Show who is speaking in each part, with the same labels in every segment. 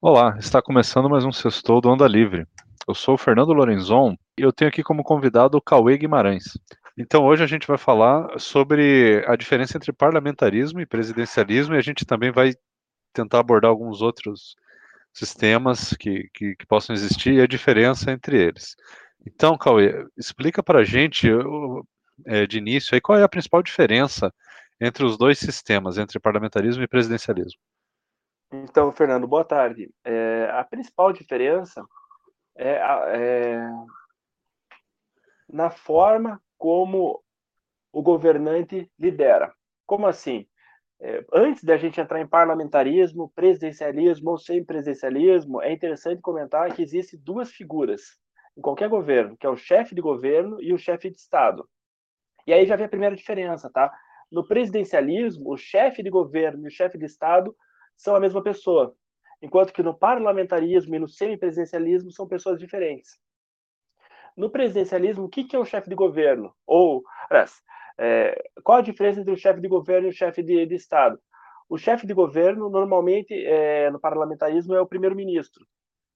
Speaker 1: Olá, está começando mais um Sextou do Onda Livre. Eu sou o Fernando Lorenzon e eu tenho aqui como convidado o Cauê Guimarães. Então hoje a gente vai falar sobre a diferença entre parlamentarismo e presidencialismo e a gente também vai tentar abordar alguns outros sistemas que, que, que possam existir e a diferença entre eles. Então, Cauê, explica para a gente é, de início aí qual é a principal diferença entre os dois sistemas, entre parlamentarismo e presidencialismo.
Speaker 2: Então, Fernando, boa tarde. É, a principal diferença é, é, na forma como o governante lidera. Como assim? É, antes da gente entrar em parlamentarismo, presidencialismo ou semipresidencialismo, é interessante comentar que existem duas figuras em qualquer governo, que é o chefe de governo e o chefe de Estado. E aí já vem a primeira diferença, tá? No presidencialismo, o chefe de governo e o chefe de Estado são a mesma pessoa, enquanto que no parlamentarismo e no semipresidencialismo são pessoas diferentes. No presidencialismo, o que é o chefe de governo? Ou, é, qual a diferença entre o chefe de governo e o chefe de, de Estado? O chefe de governo, normalmente, é, no parlamentarismo, é o primeiro-ministro,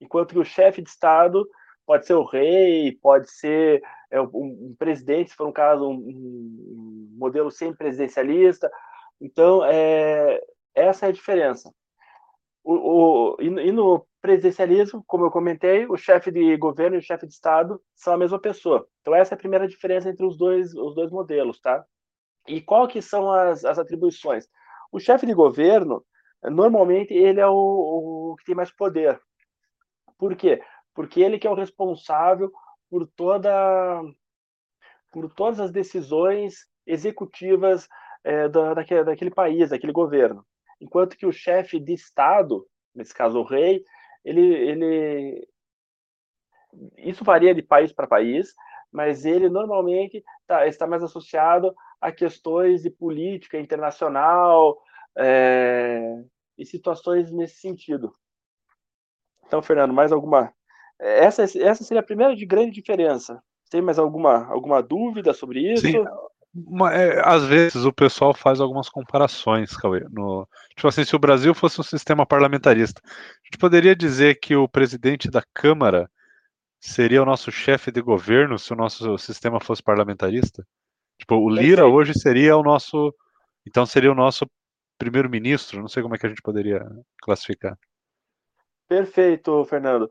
Speaker 2: enquanto que o chefe de Estado pode ser o rei, pode ser é, um, um, presidente, se for um caso, um, um modelo semi-presidencialista. Então, é, essa é a diferença. O, o, e, no presidencialismo, como eu comentei, o chefe de governo e o chefe de Estado são a mesma pessoa. Então essa é a primeira diferença entre os dois, os dois modelos, tá? E qual que são as, as atribuições? O chefe de governo, normalmente, ele é o, o que tem mais poder. Por quê? Porque ele que é o responsável por toda por todas as decisões executivas é, da, daquele, daquele país, daquele governo enquanto que o chefe de Estado, nesse caso o rei, ele, ele isso varia de país para país, mas ele normalmente tá, está mais associado a questões de política internacional é, e situações nesse sentido. Então, Fernando, mais alguma? Essa, essa seria a primeira de grande diferença. Tem mais alguma, alguma dúvida sobre isso?
Speaker 1: Sim, é, às vezes o pessoal faz algumas comparações, Cauê. No, tipo assim, se o Brasil fosse um sistema parlamentarista, a gente poderia dizer que o presidente da Câmara seria o nosso chefe de governo se o nosso sistema fosse parlamentarista? Tipo, o Lira hoje seria o nosso. Então seria o nosso primeiro-ministro. Não sei como é que a gente poderia classificar.
Speaker 2: Perfeito, Fernando.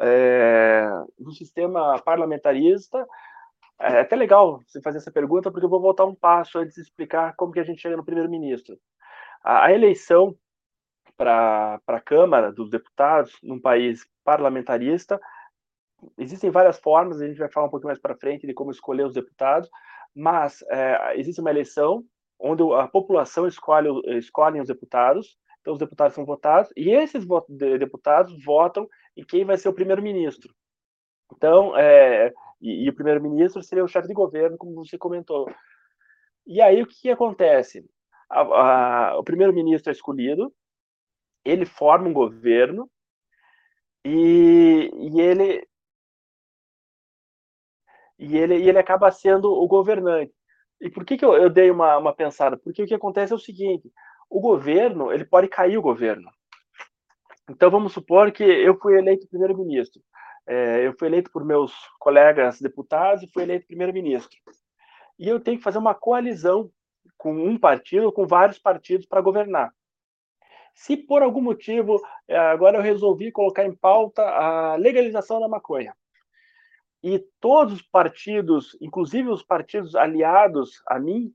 Speaker 2: É, no sistema parlamentarista, é até legal você fazer essa pergunta, porque eu vou voltar um passo antes de explicar como que a gente chega no primeiro-ministro. A, a, eleição para a Câmara dos Deputados, num país parlamentarista, existem várias formas, a gente vai falar um pouquinho mais para frente de como escolher os deputados, mas é, existe uma eleição onde a população escolhe, escolhe os deputados, então os deputados são votados, e esses deputados votam em quem vai ser o primeiro-ministro. Então, é, e, e o primeiro-ministro seria o chefe de governo, como você comentou. E aí o que, que acontece? A, a, o primeiro-ministro é escolhido, ele forma um governo e, e ele e ele, e ele acaba sendo o governante. E por que, que eu, eu dei uma, uma pensada? Porque o que acontece é o seguinte: o governo ele pode cair o governo. Então vamos supor que eu fui eleito primeiro-ministro. É, eu fui eleito por meus colegas deputados e fui eleito primeiro-ministro. E eu tenho que fazer uma coalizão com um partido com vários partidos para governar. Se por algum motivo é, agora eu resolvi colocar em pauta a legalização da maconha, e todos os partidos, inclusive os partidos aliados a mim,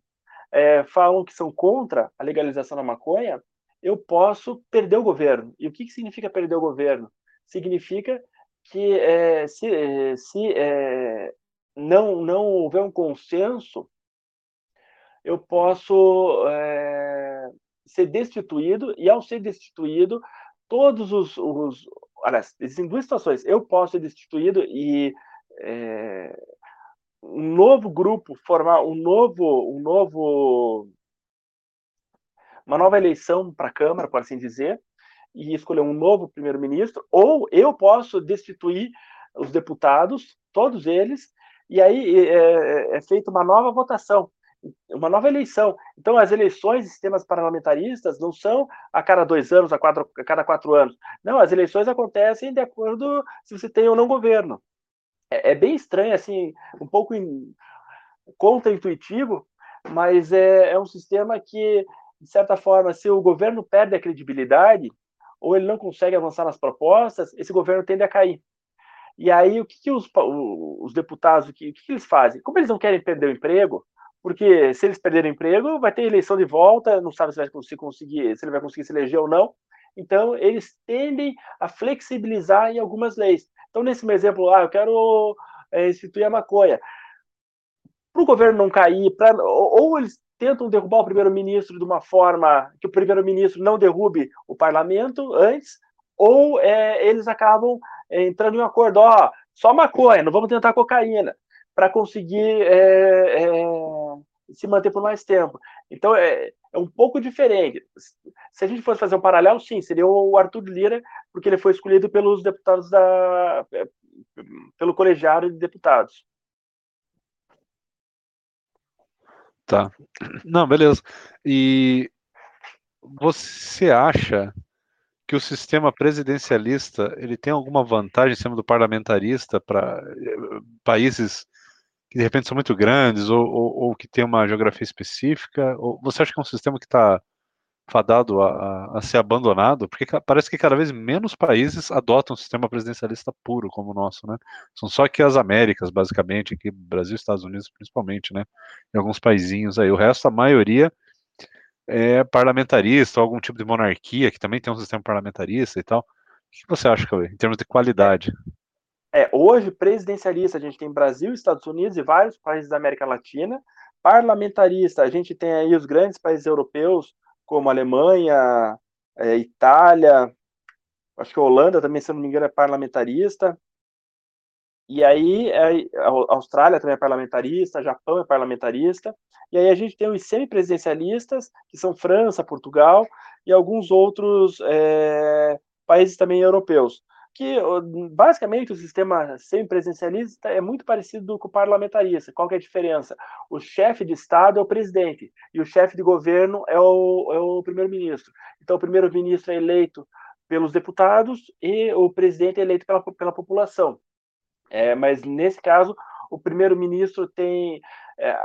Speaker 2: é, falam que são contra a legalização da maconha, eu posso perder o governo. E o que, que significa perder o governo? Significa que é, se, eh, se é, não, não houver um consenso, eu posso é, ser destituído, e ao ser destituído, todos os, os. Aliás, existem duas situações. Eu posso ser destituído e um novo grupo formar um novo, um novo, uma nova eleição para a Câmara, por assim dizer, e escolher um novo primeiro-ministro, ou eu posso destituir os deputados, todos eles, e aí é, é, é feita uma nova votação. uma nova eleição. Então, as eleições de sistemas parlamentaristas não são a cada dois anos, a, quatro, a cada quatro anos. Não, as eleições acontecem de acordo se você tem ou não governo. É, é bem estranho, assim, um pouco in, contra-intuitivo, mas é, é um sistema que, de certa forma, se o governo perde a credibilidade, ou ele não consegue avançar nas propostas, esse governo tende a cair. E aí, o que, que os, os, deputados, o que, que, eles fazem? Como eles não querem perder o emprego, porque se eles perderem o emprego, vai ter eleição de volta, não sabe se vai conseguir, se ele vai conseguir se eleger ou não. Então, eles tendem a flexibilizar em algumas leis. Então, nesse meu exemplo, ah, eu quero é, instituir a maconha. Para o governo não cair, pra, ou, ou eles tentam derrubar o primeiro-ministro de uma forma que o primeiro-ministro não derrube o parlamento antes, ou é, eles acabam é, entrando em um acordo, ó, só maconha, não vamos tentar cocaína, para conseguir é, é, se manter por mais tempo. Então é, é, um pouco diferente. Se a gente fosse fazer um paralelo, sim, seria o Arthur Lira, porque ele foi escolhido pelos deputados da é, pelo colegiado de deputados.
Speaker 1: Tá. Não, beleza. E você acha que o sistema presidencialista ele tem alguma vantagem em cima do parlamentarista para eh, países que de repente são muito grandes ou, ou, ou, que tem uma geografia específica? Ou você acha que é um sistema que está fadado a, a, ser abandonado? Porque parece que cada vez menos países adotam um sistema presidencialista puro como o nosso, né? São só aqui as Américas, basicamente, aqui Brasil Estados Unidos principalmente, né? E alguns paizinhos aí. O resto, a maioria é parlamentarista, ou algum tipo de monarquia que também tem um sistema parlamentarista e tal. O que você acha, Cauê, em termos de qualidade?
Speaker 2: É, hoje, presidencialista, a gente tem Brasil, Estados Unidos e vários países da América Latina. Parlamentarista, a gente tem aí os grandes países europeus, como Alemanha, é, Itália, acho que a Holanda também, se não me engano, é parlamentarista. E aí, é, a Austrália também é parlamentarista, Japão é parlamentarista. E aí a gente tem os semipresidencialistas, que são França, Portugal e alguns outros é, países também europeus. Que basicamente o sistema semipresidencialista é muito parecido com o parlamentarista. Qual é a diferença? O chefe de Estado é o presidente e o chefe de governo é o, é o primeiro-ministro. Então, o primeiro-ministro é eleito pelos deputados e o presidente é eleito pela, pela população. É, mas nesse caso, o primeiro-ministro tem é,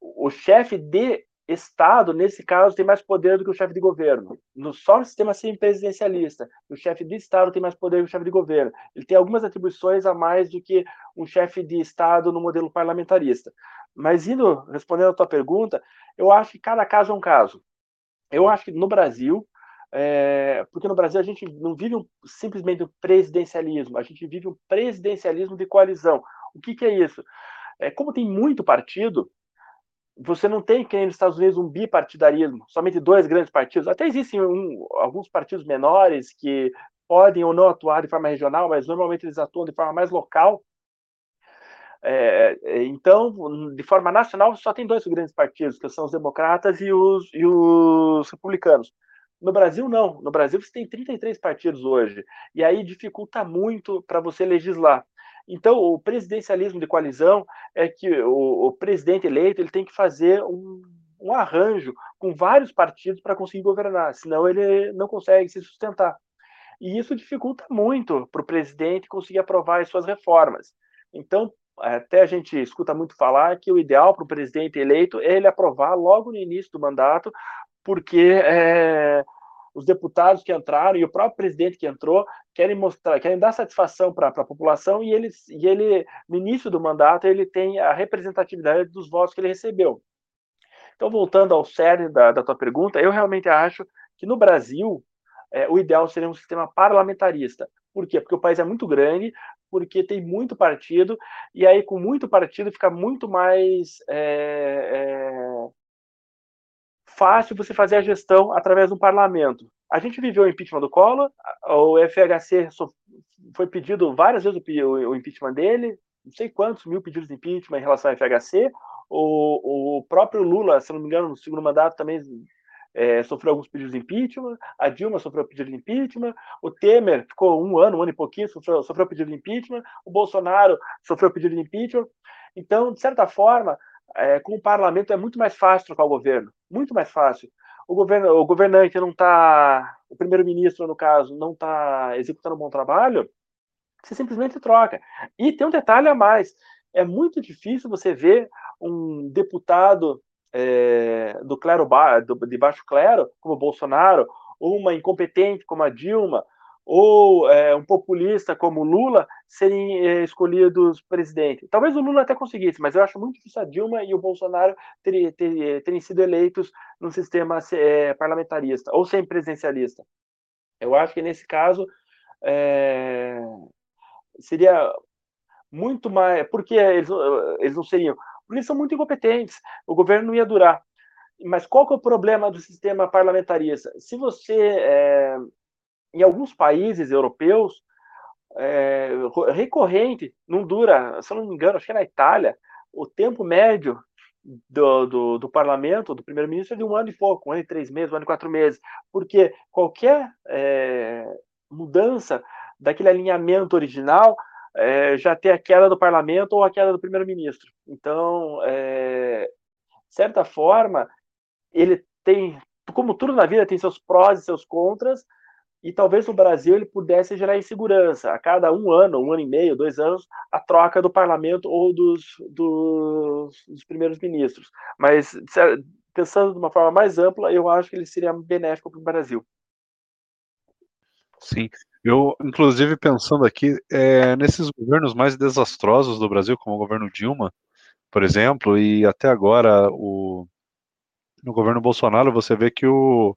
Speaker 2: o chefe de Estado, nesse caso, tem mais poder do que o chefe de governo. No, só no sistema semipresidencialista, o chefe de Estado tem mais poder que o chefe de governo. Ele tem algumas atribuições a mais do que um chefe de Estado no modelo parlamentarista. Mas indo, respondendo a tua pergunta, eu acho que cada caso é um caso. Eu acho que no Brasil, é, porque no Brasil a gente não vive um, simplesmente um presidencialismo, a gente vive um presidencialismo de coalizão. O que, que é isso? É, como tem muito partido, você não tem, que nos Estados Unidos, um bipartidarismo, somente dois grandes partidos. Até existem um, alguns partidos menores que podem ou não atuar de forma regional, mas normalmente eles atuam de forma mais local. É, então, de forma nacional, só tem dois grandes partidos, que são os democratas e os, e os republicanos. No Brasil, não. No Brasil, você tem 33 partidos hoje. E aí dificulta muito para você legislar. Então, o presidencialismo de coalizão é que o, o presidente eleito ele tem que fazer um, um arranjo com vários partidos para conseguir governar, senão ele não consegue se sustentar. E isso dificulta muito para o presidente conseguir aprovar as suas reformas. Então, até a gente escuta muito falar que o ideal para o presidente eleito é ele aprovar logo no início do mandato, porque é, os deputados que entraram e o próprio presidente que entrou querem mostrar, querem dar satisfação para a população e ele, e ele, no início do mandato, ele tem a representatividade dos votos que ele recebeu. Então, voltando ao cerne da, da tua pergunta, eu realmente acho que no Brasil é, o ideal seria um sistema parlamentarista. Por quê? Porque o país é muito grande, porque tem muito partido, e aí com muito partido fica muito mais é, é, fácil você fazer a gestão através do parlamento. A gente viveu o impeachment do Collor, o FHC foi pedido várias vezes o impeachment dele, não sei quantos mil pedidos de impeachment em relação ao FHC. O, o próprio Lula, se não me engano, no segundo mandato também é, sofreu alguns pedidos de impeachment, a Dilma sofreu pedido de impeachment, o Temer ficou um ano, um ano e pouquinho, sofreu, sofreu pedido de impeachment, o Bolsonaro sofreu pedido de impeachment. Então, de certa forma, é, com o parlamento é muito mais fácil trocar o governo, muito mais fácil. O, governo, o governante não está, o primeiro-ministro, no caso, não está executando um bom trabalho, você simplesmente troca. E tem um detalhe a mais: é muito difícil você ver um deputado é, do clero do, de baixo clero, como Bolsonaro, ou uma incompetente como a Dilma, ou é, um populista como Lula serem é, escolhidos presidente. Talvez o Lula até conseguisse, mas eu acho muito difícil a Dilma e o Bolsonaro terem, ter, terem sido eleitos num sistema é, parlamentarista ou semipresidencialista. Eu acho que nesse caso é, seria muito mais. Por que eles, eles não seriam? Porque eles são muito incompetentes. O governo não ia durar. Mas qual que é o problema do sistema parlamentarista? Se você é, em alguns países europeus, é, recorrente, não dura, se eu não me engano, acho que é na Itália, o tempo médio do, do, do parlamento, do primeiro-ministro, é de um ano e pouco, um ano e três meses, um ano e quatro meses, porque qualquer é, mudança daquele alinhamento original é, já tem a queda do parlamento ou a queda do primeiro-ministro. Então, é, certa forma, ele tem, como tudo na vida, tem seus prós e seus contras, e talvez no Brasil ele pudesse gerar insegurança. A cada um ano, um ano e meio, dois anos, a troca do parlamento ou dos, dos, dos primeiros ministros. Mas, pensando de uma forma mais ampla, eu acho que ele seria benéfico para o Brasil.
Speaker 1: Sim, eu, inclusive, pensando aqui, é, nesses governos mais desastrosos do Brasil, como o governo Dilma, por exemplo, e até agora o, no governo Bolsonaro, você vê que o,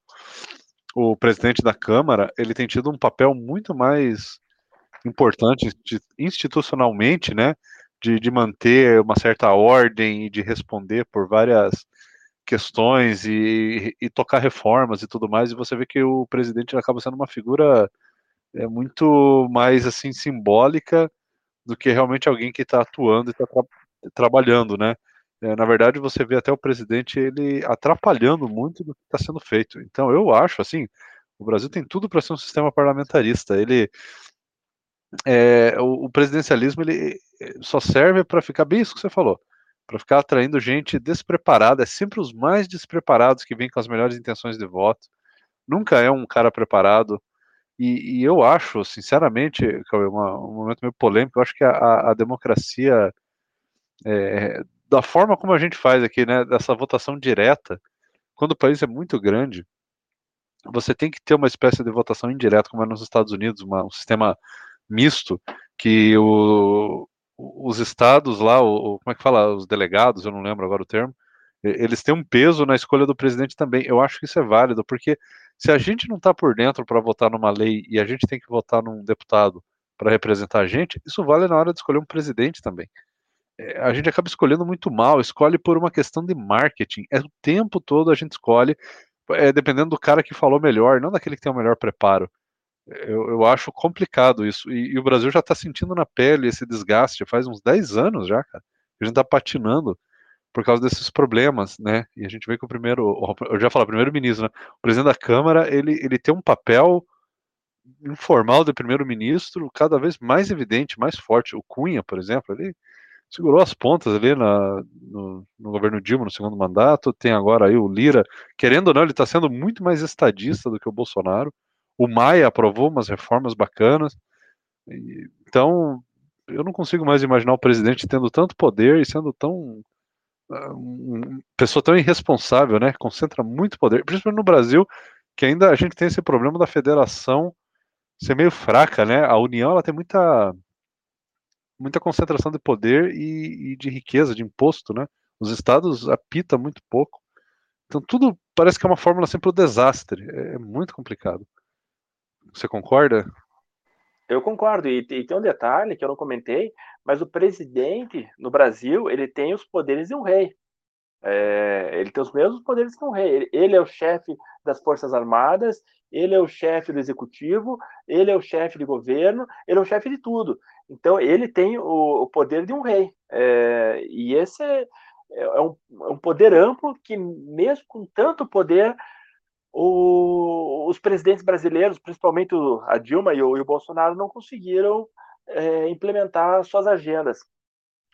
Speaker 1: o presidente da Câmara ele tem tido um papel muito mais importante institucionalmente, né, de, de manter uma certa ordem e de responder por várias questões e, e, tocar reformas e tudo mais, e você vê que o presidente acaba sendo uma figura é, muito mais assim simbólica do que realmente alguém que está atuando e está tra trabalhando, né? É, na verdade, você vê até o presidente ele atrapalhando muito do que está sendo feito. Então, eu acho assim, o Brasil tem tudo para ser um sistema parlamentarista. Ele é, o, o, presidencialismo ele é, só serve para ficar bem isso que você falou, para ficar atraindo gente despreparada. É sempre os mais despreparados que vêm com as melhores intenções de voto. Nunca é um cara preparado. E, e eu acho, sinceramente, é um momento meio polêmico. Eu acho que a, a democracia é, da forma como a gente faz aqui, né, dessa votação direta, quando o país é muito grande, você tem que ter uma espécie de votação indireta, como é nos Estados Unidos, uma, um sistema misto, que o, os estados lá, o, como é que fala, os delegados, eu não lembro agora o termo, eles têm um peso na escolha do presidente também. Eu acho que isso é válido, porque se a gente não está por dentro para votar numa lei e a gente tem que votar num deputado para representar a gente, isso vale na hora de escolher um presidente também. A gente acaba escolhendo muito mal, escolhe por uma questão de marketing. É o tempo todo a gente escolhe, é, dependendo do cara que falou melhor, não daquele que tem o melhor preparo. Eu, eu acho complicado isso. E, e o Brasil já está sentindo na pele esse desgaste faz uns 10 anos já, cara. A gente está patinando por causa desses problemas, né? E a gente vê que o primeiro, eu já falei, primeiro-ministro, né? O presidente da Câmara, ele, ele tem um papel informal de primeiro-ministro cada vez mais evidente, mais forte. O Cunha, por exemplo, ele segurou as pontas ali na, no, no, governo Dilma no segundo mandato, tem agora aí o Lira, querendo ou não, ele está sendo muito mais estadista do que o Bolsonaro. O Maia aprovou umas reformas bacanas. E, então, eu não consigo mais imaginar o presidente tendo tanto poder e sendo tão ah, pessoa tão irresponsável, né? Concentra muito poder, principalmente no Brasil, que ainda a gente tem esse problema da federação ser meio fraca, né? A União ela tem muita muita concentração de poder e, e, de riqueza, de imposto, né? Os estados apita muito pouco. Então tudo parece que é uma fórmula sempre o desastre. É, é muito complicado. Você concorda?
Speaker 2: Eu concordo. E, e, tem um detalhe que eu não comentei, mas o presidente no Brasil ele tem os poderes de um rei. É, ele tem os mesmos poderes que um rei. Ele, ele é o chefe das Forças Armadas, ele é o chefe do executivo, ele é o chefe de governo, ele é o chefe de tudo. Então, ele tem o, o poder de um rei. É, e esse é, é, um, é, um, poder amplo que, mesmo com tanto poder, o, os presidentes brasileiros, principalmente a Dilma e o, e o Bolsonaro, não conseguiram é, implementar suas agendas.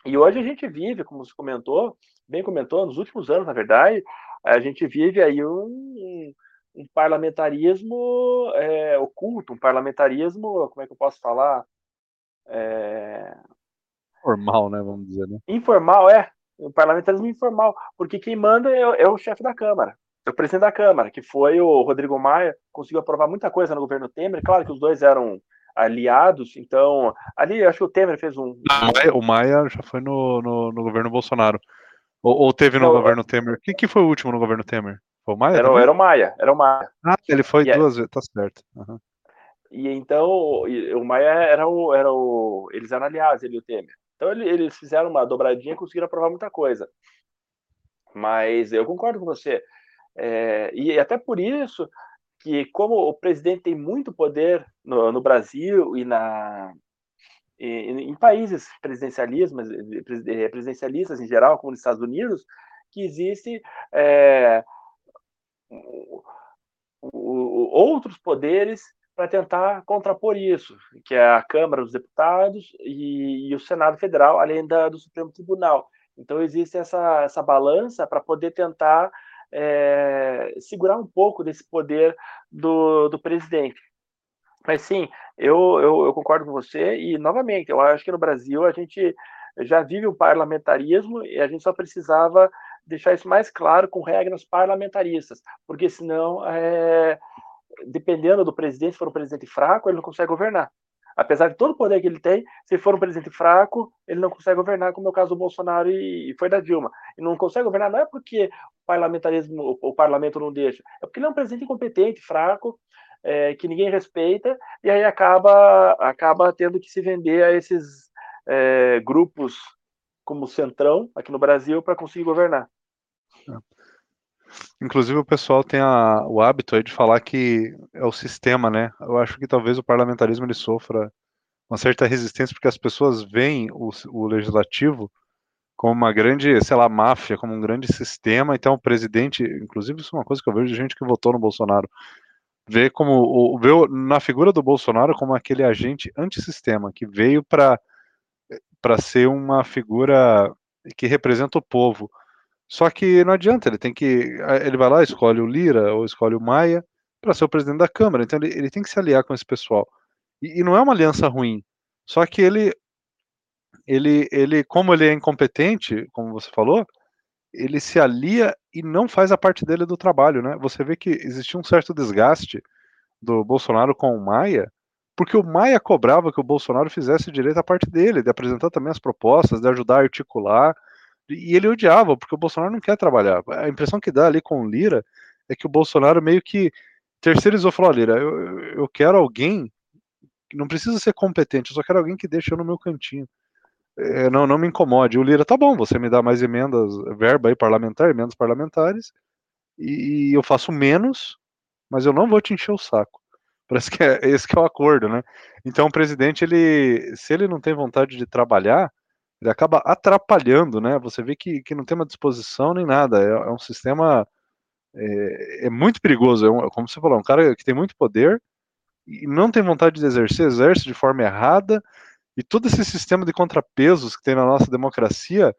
Speaker 2: E hoje a gente vive, como você comentou, bem comentou, nos últimos anos, na verdade, a gente vive aí um, um parlamentarismo é, oculto, um parlamentarismo, como é que eu posso falar? É...
Speaker 1: Formal, né? Vamos dizer, né?
Speaker 2: Informal, é. Um parlamentarismo informal, porque quem manda é, é o chefe da Câmara, é o presidente da Câmara, que foi o Rodrigo Maia, conseguiu aprovar muita coisa no governo Temer. Claro que os dois eram aliados, então ali acho que o Temer fez um.
Speaker 1: O Maia já foi no, no, no governo Bolsonaro. Ou, ou teve no governo Temer? Quem que foi o último no governo Temer? Foi o Maia?
Speaker 2: Era, era o Maia, era o Maia.
Speaker 1: Ah, ele foi e duas é... vezes, tá certo. Uhum.
Speaker 2: E então o Maia era o, era o. Eles eram aliados, ele e o Temer. Então eles fizeram uma dobradinha e conseguiram aprovar muita coisa. Mas eu concordo com você. É, e até por isso que, como o presidente tem muito poder no, no Brasil e na, em, países presidencialistas, eh, presidencialistas em geral, como nos Estados Unidos, que existe é, o, o, outros poderes para tentar contrapor isso, que é a Câmara dos Deputados e, e o Senado Federal, além da, do Supremo Tribunal. Então existe essa, essa balança para poder tentar é, segurar um pouco desse poder do, do presidente. Mas sim, eu, eu, eu, concordo com você e, novamente, eu acho que no Brasil a gente já vive um parlamentarismo e a gente só precisava deixar isso mais claro com regras parlamentaristas, porque senão, é, dependendo do presidente, se for um presidente fraco, ele não consegue governar. Apesar de todo o poder que ele tem, se for um presidente fraco, ele não consegue governar, como é o caso do Bolsonaro e, foi da Dilma. E não consegue governar não é porque o parlamentarismo, o, parlamento não deixa, é porque ele é um presidente incompetente, fraco, é, que ninguém respeita, e aí acaba, acaba tendo que se vender a esses é, grupos como o Centrão, aqui no Brasil, para conseguir governar.
Speaker 1: Inclusive o pessoal tem a, o hábito de falar que é o sistema, né? Eu acho que talvez o parlamentarismo ele sofra uma certa resistência porque as pessoas veem o, o legislativo como uma grande, sei lá, máfia, como um grande sistema. Então o presidente, inclusive isso é uma coisa que eu vejo de gente que votou no Bolsonaro, vê como vê na figura do Bolsonaro como aquele agente antissistema que veio para para ser uma figura que representa o povo. Só que não adianta, ele tem que ele vai lá, escolhe o Lira ou escolhe o Maia para ser o presidente da Câmara. Então ele, ele tem que se aliar com esse pessoal. E, e não é uma aliança ruim. Só que ele ele ele como ele é incompetente, como você falou, ele se alia e não faz a parte dele do trabalho, né? Você vê que existia um certo desgaste do Bolsonaro com o Maia, porque o Maia cobrava que o Bolsonaro fizesse direito a parte dele, de apresentar também as propostas, de ajudar a articular, e ele odiava, porque o Bolsonaro não quer trabalhar. A impressão que dá ali com o Lira é que o Bolsonaro meio que terceirizou, falou, Lira, eu, eu quero alguém que não precisa ser competente, eu só quero alguém que deixe eu no meu cantinho é, não, não me incomode. O Lira, tá bom, você me dá mais emendas, verba aí parlamentar, emendas parlamentares, e, e eu faço menos, mas eu não vou te encher o saco. Parece que é esse que é o acordo, né? Então o presidente, ele, se ele não tem vontade de trabalhar, ele acaba atrapalhando, né? Você vê que, que não tem uma disposição nem nada. É, é um sistema é, é, muito perigoso. É um, como você falou, é um cara que tem muito poder e não tem vontade de exercer, exerce de forma errada e todo esse sistema de contrapesos que tem na nossa democracia,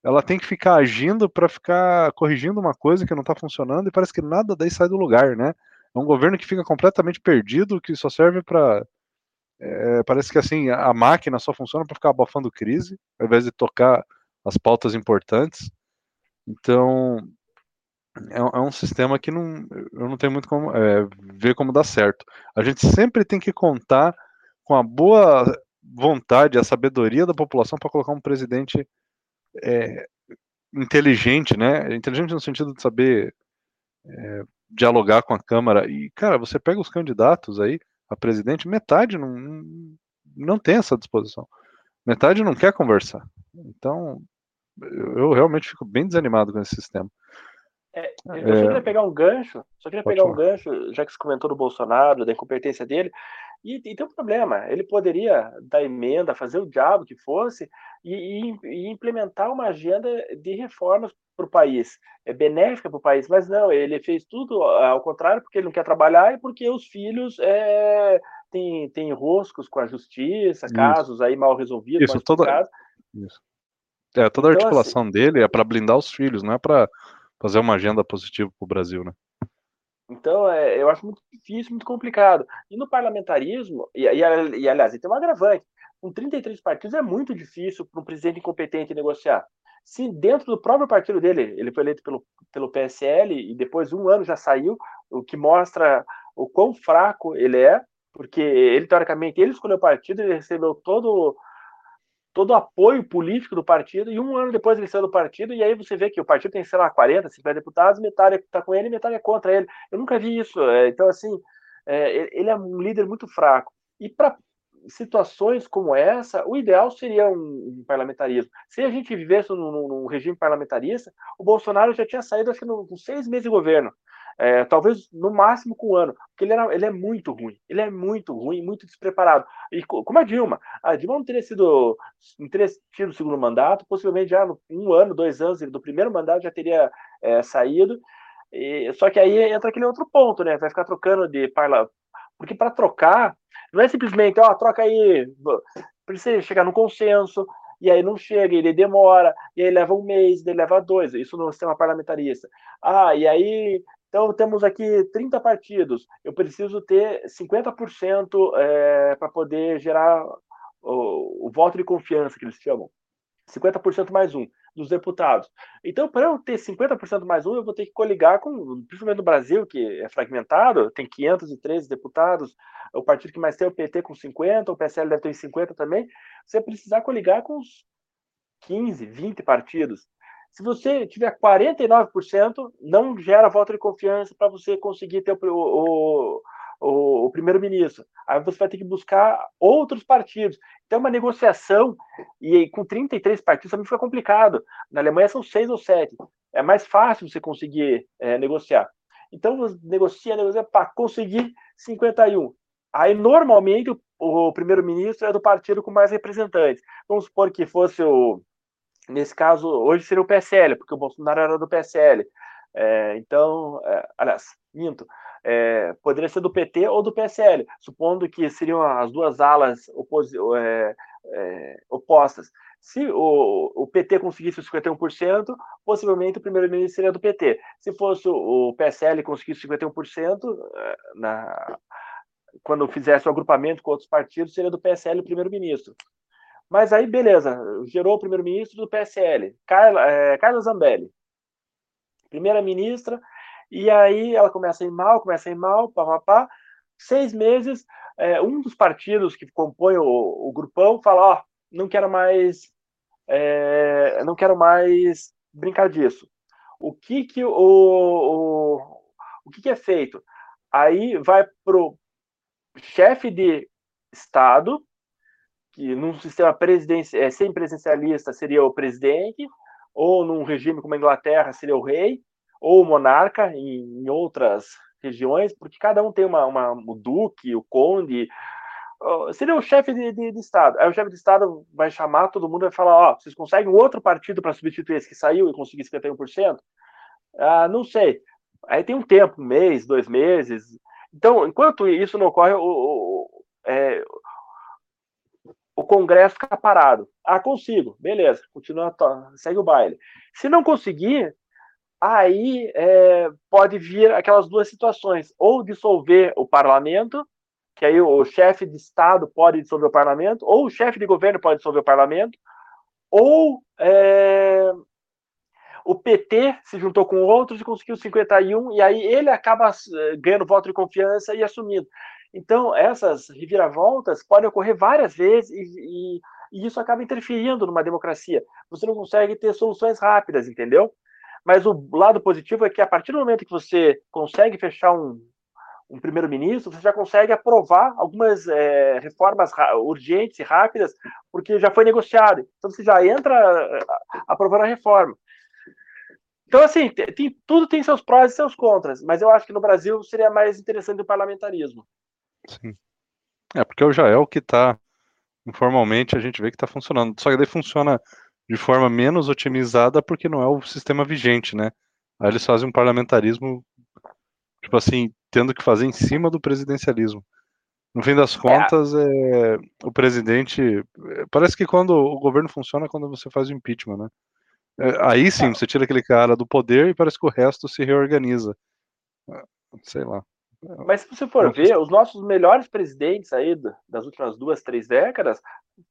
Speaker 1: ela tem que ficar agindo para ficar corrigindo uma coisa que não está funcionando e parece que nada daí sai do lugar, né? É um governo que fica completamente perdido, que só serve para. É, parece que assim, a máquina só funciona para ficar abafando crise, ao invés de tocar as pautas importantes. Então, é, é um sistema que não, eu não tenho muito como é, ver como dar certo. A gente sempre tem que contar com a boa vontade, a sabedoria da população para colocar um presidente é, inteligente, né? Inteligente no sentido de saber é, dialogar com a Câmara. E, cara, você pega os candidatos aí a presidente, metade não, não tem essa disposição. Metade não quer conversar. Então, eu realmente fico bem desanimado com esse sistema.
Speaker 2: É, eu só queria pegar um gancho, só queria pegar falar. um gancho, já que você comentou do Bolsonaro, da incompetência dele. E, e, tem um problema, ele poderia dar emenda, fazer o diabo que fosse e, e, e implementar uma agenda de reformas para o país, é benéfica para o país, mas não, ele fez tudo ao contrário, porque ele não quer trabalhar e porque os filhos é, têm, têm roscos com a justiça, Isso. casos aí mal resolvidos,
Speaker 1: Isso, toda... Isso. É, toda a então, articulação assim, dele é para blindar os filhos, não é para fazer uma agenda positiva para o Brasil, né?
Speaker 2: Então, é, eu acho muito difícil, muito complicado. E no parlamentarismo, e, e, e aliás, tem um agravante, com 33 partidos é muito difícil para um presidente incompetente negociar. Se dentro do próprio partido dele, ele foi eleito pelo, pelo PSL e depois de um ano já saiu, o que mostra o quão fraco ele é, porque ele, teoricamente, ele escolheu o partido, ele recebeu todo todo o apoio político do partido, e um ano depois ele saiu do partido, e aí você vê que o partido tem, sei lá, 40, 50 deputados, metade está com ele metade é contra ele. Eu nunca vi isso. É, então, assim, é, ele é um líder muito fraco. E para situações como essa, o ideal seria um, um, parlamentarismo. Se a gente vivesse num, num, regime parlamentarista, o Bolsonaro já tinha saído, acho que, com seis meses de governo. É, talvez no máximo com um ano, porque ele, era, ele é muito ruim, ele é muito ruim, muito despreparado. E como a Dilma, a Dilma não teria sido, não teria tido o segundo mandato, possivelmente já um ano, dois anos do primeiro mandato já teria é, saído. E, só que aí entra aquele outro ponto, né? Vai ficar trocando de parlamento, porque para trocar não é simplesmente, ó, troca aí, precisa chegar no consenso, e aí não chega, ele demora, e aí leva um mês, ele leva dois, isso no sistema parlamentarista. Ah, e aí então, temos aqui 30 partidos. Eu preciso ter 50% é, para poder gerar o, o, voto de confiança, que eles chamam. 50% mais um dos deputados. Então, para eu ter 50% mais um, eu vou ter que coligar com, principalmente no Brasil, que é fragmentado, tem 513 deputados, o partido que mais tem é o PT com 50, o PSL deve ter 50 também. Você precisar coligar com uns 15, 20 partidos. Se você tiver 49%, não gera voto de confiança para você conseguir ter o, o, o, o primeiro-ministro. Aí você vai ter que buscar outros partidos. Então, uma negociação, e com 33 partidos também fica complicado. Na Alemanha são seis ou sete. É mais fácil você conseguir é, negociar. Então, você negocia, negocia para conseguir 51. Aí, normalmente, o, o primeiro-ministro é do partido com mais representantes. Vamos supor que fosse o Nesse caso, hoje seria o PSL, porque o Bolsonaro era do PSL. É, então, é, aliás, minto, é, poderia ser do PT ou do PSL, supondo que seriam as duas alas é, é, opostas. Se o, o, PT conseguisse os 51%, possivelmente o primeiro-ministro seria do PT. Se fosse o PSL conseguisse 51%, é, na, quando fizesse o agrupamento com outros partidos, seria do PSL o primeiro-ministro. Mas aí, beleza, gerou o primeiro-ministro do PSL, Carla, é, Carla Zambelli, primeira-ministra, e aí ela começa a ir mal, começa a ir mal, papapá. Seis meses, é, um dos partidos que compõe o, o grupão fala: Ó, não quero mais, é, não quero mais brincar disso. O que que o, o, o que, que é feito? Aí vai pro chefe de Estado, que num sistema é, sem presidencialista seria o presidente, ou num regime como a Inglaterra seria o rei, ou o monarca em, em outras regiões, porque cada um tem uma, uma, o duque, o conde, seria o chefe de, de, de, Estado. Aí o chefe de Estado vai chamar todo mundo e vai falar: Ó, oh, vocês conseguem outro partido para substituir esse que saiu e conseguir 51%? Ah, não sei. Aí tem um tempo, um mês, dois meses. Então, enquanto isso não ocorre, o, o, é, o Congresso fica parado. Ah, consigo, beleza, continua, segue o baile. Se não conseguir, aí é, pode vir aquelas duas situações: ou dissolver o parlamento, que aí o chefe de Estado pode dissolver o parlamento, ou o chefe de governo pode dissolver o parlamento, ou é, o PT se juntou com outros e conseguiu 51, e aí ele acaba é, ganhando voto de confiança e assumindo. Então, essas reviravoltas podem ocorrer várias vezes e, e, e, isso acaba interferindo numa democracia. Você não consegue ter soluções rápidas, entendeu? Mas o lado positivo é que a partir do momento que você consegue fechar um, um primeiro-ministro, você já consegue aprovar algumas é, reformas urgentes e rápidas, porque já foi negociado. Então você já entra é, aprovando a reforma. Então, assim, tem, tudo tem seus prós e seus contras, mas eu acho que no Brasil seria mais interessante o parlamentarismo.
Speaker 1: Sim. É, porque o Jael que está informalmente a gente vê que está funcionando. Só que daí funciona de forma menos otimizada porque não é o sistema vigente, né? Aí eles fazem um parlamentarismo, tipo assim, tendo que fazer em cima do presidencialismo. No fim das contas, é. é, o presidente. Parece que quando o governo funciona é quando você faz o impeachment, né? É, aí sim, você tira aquele cara do poder e parece que o resto se reorganiza. É, sei lá.
Speaker 2: Mas se você for ver, os nossos melhores presidentes aí das últimas duas, três décadas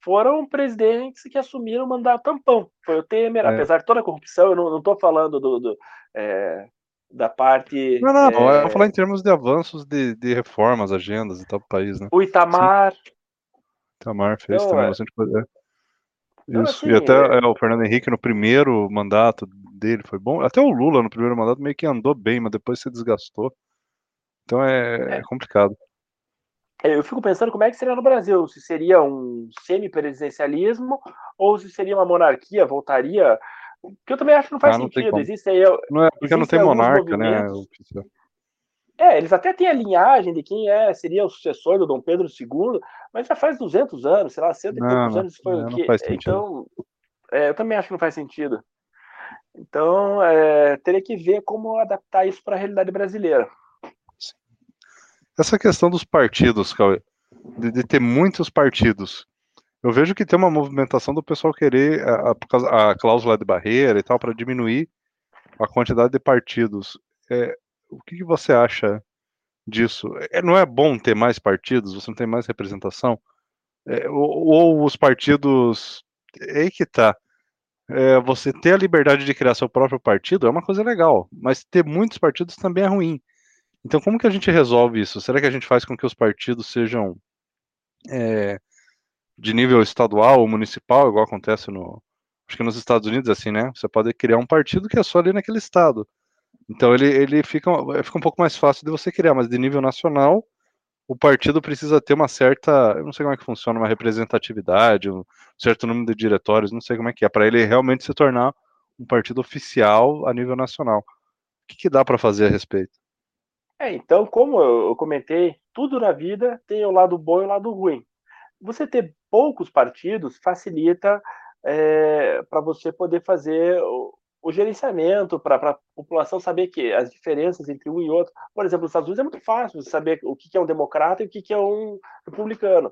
Speaker 2: foram presidentes que assumiram o mandato tampão. Foi o Temer, é. apesar de toda a corrupção, eu não estou falando do, do é, da parte.
Speaker 1: Não, não, é... eu vou falar em termos de avanços de, de reformas, agendas e tal do país, né?
Speaker 2: O Itamar. Sim.
Speaker 1: Itamar fez então, também é... bastante coisa. Então, Isso, assim, e até é... o Fernando Henrique no primeiro mandato dele foi bom. Até o Lula no primeiro mandato meio que andou bem, mas depois se desgastou. Então é, é. complicado.
Speaker 2: Eu fico pensando como é que seria no Brasil, se seria um semi-presidencialismo ou se seria uma monarquia, voltaria que eu também acho que não faz ah, não sentido. Existe aí,
Speaker 1: não é porque não tem monarca, né?
Speaker 2: É, eles até têm a linhagem de quem é seria o sucessor do Dom Pedro II, mas já faz 200 anos, sei lá, 100 e poucos anos foi não, o que. Então, é, eu também acho que não faz sentido. Então, é, teria que ver como adaptar isso para a realidade brasileira.
Speaker 1: Essa questão dos partidos, Cauê, de, de ter muitos partidos, eu vejo que tem uma movimentação do pessoal querer a, a, a cláusula de barreira e tal para diminuir a quantidade de partidos. É, o que, que, você acha disso? É, não é bom ter mais partidos? Você não tem mais representação? É, ou, ou, os partidos. É aí que tá. É, você ter a liberdade de criar seu próprio partido é uma coisa legal, mas ter muitos partidos também é ruim. Então, como que a gente resolve isso? Será que a gente faz com que os partidos sejam é, de nível estadual ou municipal, igual acontece no. Acho que nos Estados Unidos, é assim, né? Você pode criar um partido que é só ali naquele estado. Então ele, ele fica, fica um pouco mais fácil de você criar, mas de nível nacional, o partido precisa ter uma certa. Eu não sei como é que funciona, uma representatividade, um certo número de diretórios, não sei como é que é, para ele realmente se tornar um partido oficial a nível nacional. O que, que dá para fazer a respeito?
Speaker 2: É, então, como eu comentei, tudo na vida tem o lado bom e o lado ruim você ter poucos partidos facilita é, para você poder fazer o, o gerenciamento, para a população saber que as diferenças entre um e outro. Por exemplo, nos Estados Unidos é muito fácil saber o que é um democrata e o que é um republicano.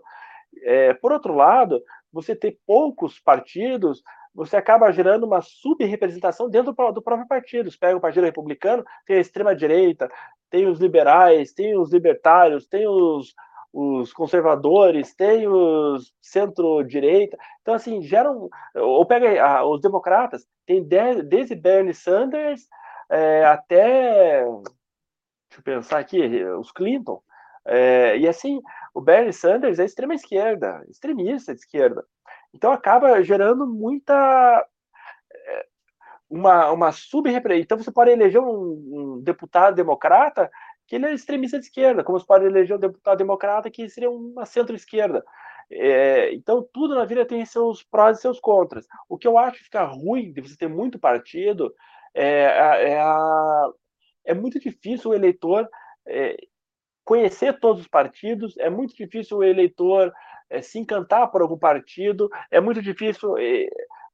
Speaker 2: É, por outro lado, você ter poucos partidos, você acaba gerando uma subrepresentação dentro do próprio partido. Você pega o Partido Republicano, tem a extrema-direita, tem os liberais, tem os libertários, tem os os conservadores, tem os centro-direita. Então, assim, geram. Ou pega os democratas, tem desde Bernie Sanders é, até. Deixa eu pensar aqui, os Clinton. É, e assim, o Bernie Sanders é extrema esquerda, extremista de esquerda. Então acaba gerando muita é, uma, uma sub Então você pode eleger um, um deputado democrata que ele é extremista de esquerda, como se pode eleger um deputado democrata que seria uma centro-esquerda. É, então, tudo na vida tem seus prós e seus contras. O que eu acho que fica ruim de você ter muito partido é, é, a, é muito difícil o eleitor é, conhecer todos os partidos, é muito difícil o eleitor é, se encantar por algum partido, é muito difícil é,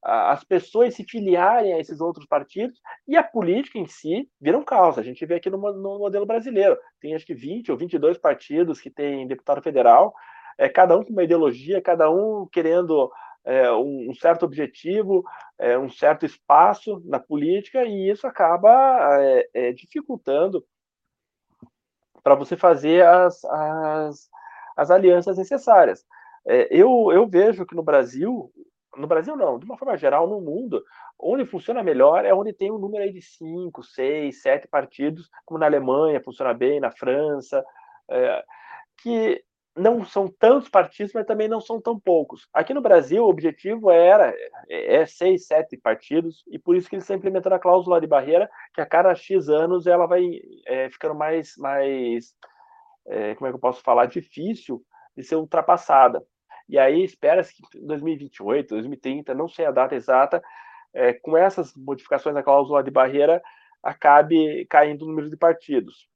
Speaker 2: as pessoas se filiarem a esses outros partidos e a política em si vira um caos. A gente vê aqui no, no modelo brasileiro. Tem acho que 20 ou 22 partidos que têm deputado federal, é, cada um com uma ideologia, cada um querendo é, um, um, certo objetivo, é, um certo espaço na política, e isso acaba é, é dificultando para você fazer as, as, as alianças necessárias. É, eu, eu vejo que no Brasil no Brasil não, de uma forma geral, no mundo, onde funciona melhor é onde tem um número aí de cinco, seis, sete partidos, como na Alemanha funciona bem, na França, é, que não são tantos partidos, mas também não são tão poucos. Aqui no Brasil, o objetivo era é, é seis, sete partidos, e por isso que eles estão implementando a cláusula de barreira, que a cada X anos ela vai é, ficando mais, mais é, como é que eu posso falar, difícil de ser ultrapassada. E aí espera-se que em 2028, 2030, não sei a data exata, é, com essas modificações da cláusula de barreira, acabe caindo o número de partidos.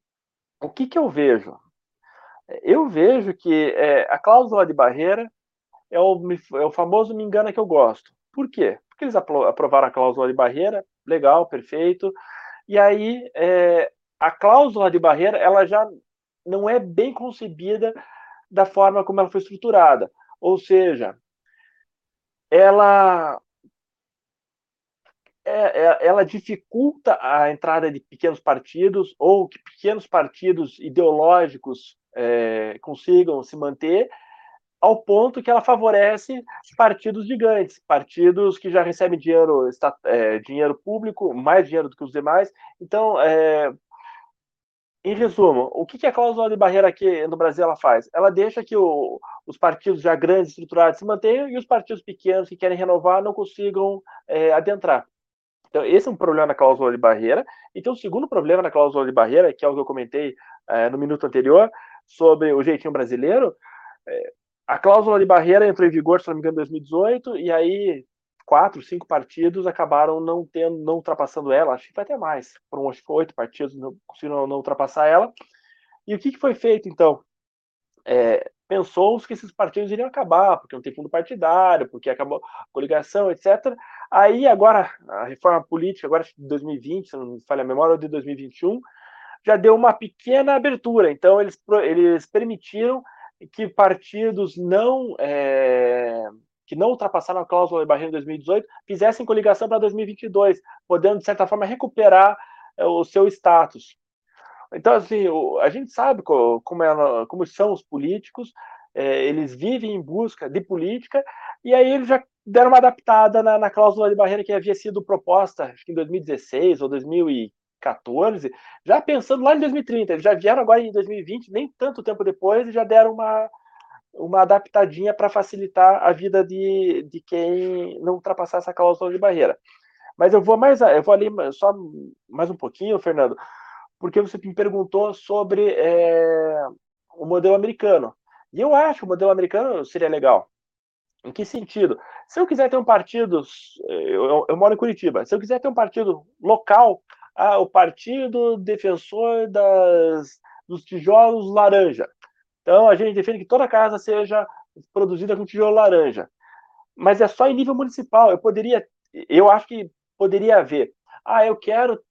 Speaker 2: O que, que eu vejo? Eu vejo que é, a cláusula de barreira é o, é o famoso me engana que eu gosto. Por quê? Porque eles aprovaram a cláusula de barreira, legal, perfeito. E aí é, a cláusula de barreira ela já não é bem concebida da forma como ela foi estruturada. Ou seja, ela é, é, ela dificulta a entrada de pequenos partidos ou que pequenos partidos ideológicos é, consigam se manter, ao ponto que ela favorece partidos gigantes, partidos que já recebem dinheiro, é, dinheiro público, mais dinheiro do que os demais. Então, é, em resumo, o que, a cláusula de barreira aqui no Brasil ela faz? Ela deixa que o, os partidos já grandes, estruturados, se mantenham e os partidos pequenos que querem renovar não consigam é, adentrar. Então, esse é um problema na cláusula de barreira. Então, o segundo problema na cláusula de barreira, que é o que eu comentei no minuto anterior, sobre o jeitinho brasileiro, é, a cláusula de barreira entrou em vigor, se não me engano, em 2018, e aí quatro, cinco partidos acabaram não tendo, não ultrapassando ela, acho que vai até mais, foram acho que oito partidos não conseguiram não ultrapassar ela. E o que, que foi feito, então? É, pensou-se que esses partidos iriam acabar, porque não tem fundo partidário, porque acabou a coligação, etc. Aí, agora, a reforma política, agora de 2020, se não me falha a memória, ou de 2021, já deu uma pequena abertura. Então, eles, eles permitiram que partidos não é, que não ultrapassaram a cláusula de barreira em 2018 fizessem coligação para 2022, podendo, de certa forma, recuperar é, o seu status. Então, assim, a gente sabe como, é, como são os políticos, é, eles vivem em busca de política, e aí eles já deram uma adaptada na, na cláusula de barreira que havia sido proposta, acho que em 2016 ou 2014, já pensando lá em 2030. Eles já vieram agora em 2020, nem tanto tempo depois, e já deram uma, uma adaptadinha para facilitar a vida de, de quem não ultrapassar essa cláusula de barreira. Mas eu vou mais, eu vou ali só mais um pouquinho, Fernando, porque você me perguntou sobre é, o modelo americano. E eu acho que o modelo americano seria legal. Em que sentido? Se eu quiser ter um partido, eu, eu moro em Curitiba, se eu quiser ter um partido local, ah, o partido defensor das, dos tijolos laranja. Então a gente defende que toda casa seja produzida com tijolo laranja. Mas é só em nível municipal. Eu poderia, eu acho que poderia haver ah, eu quero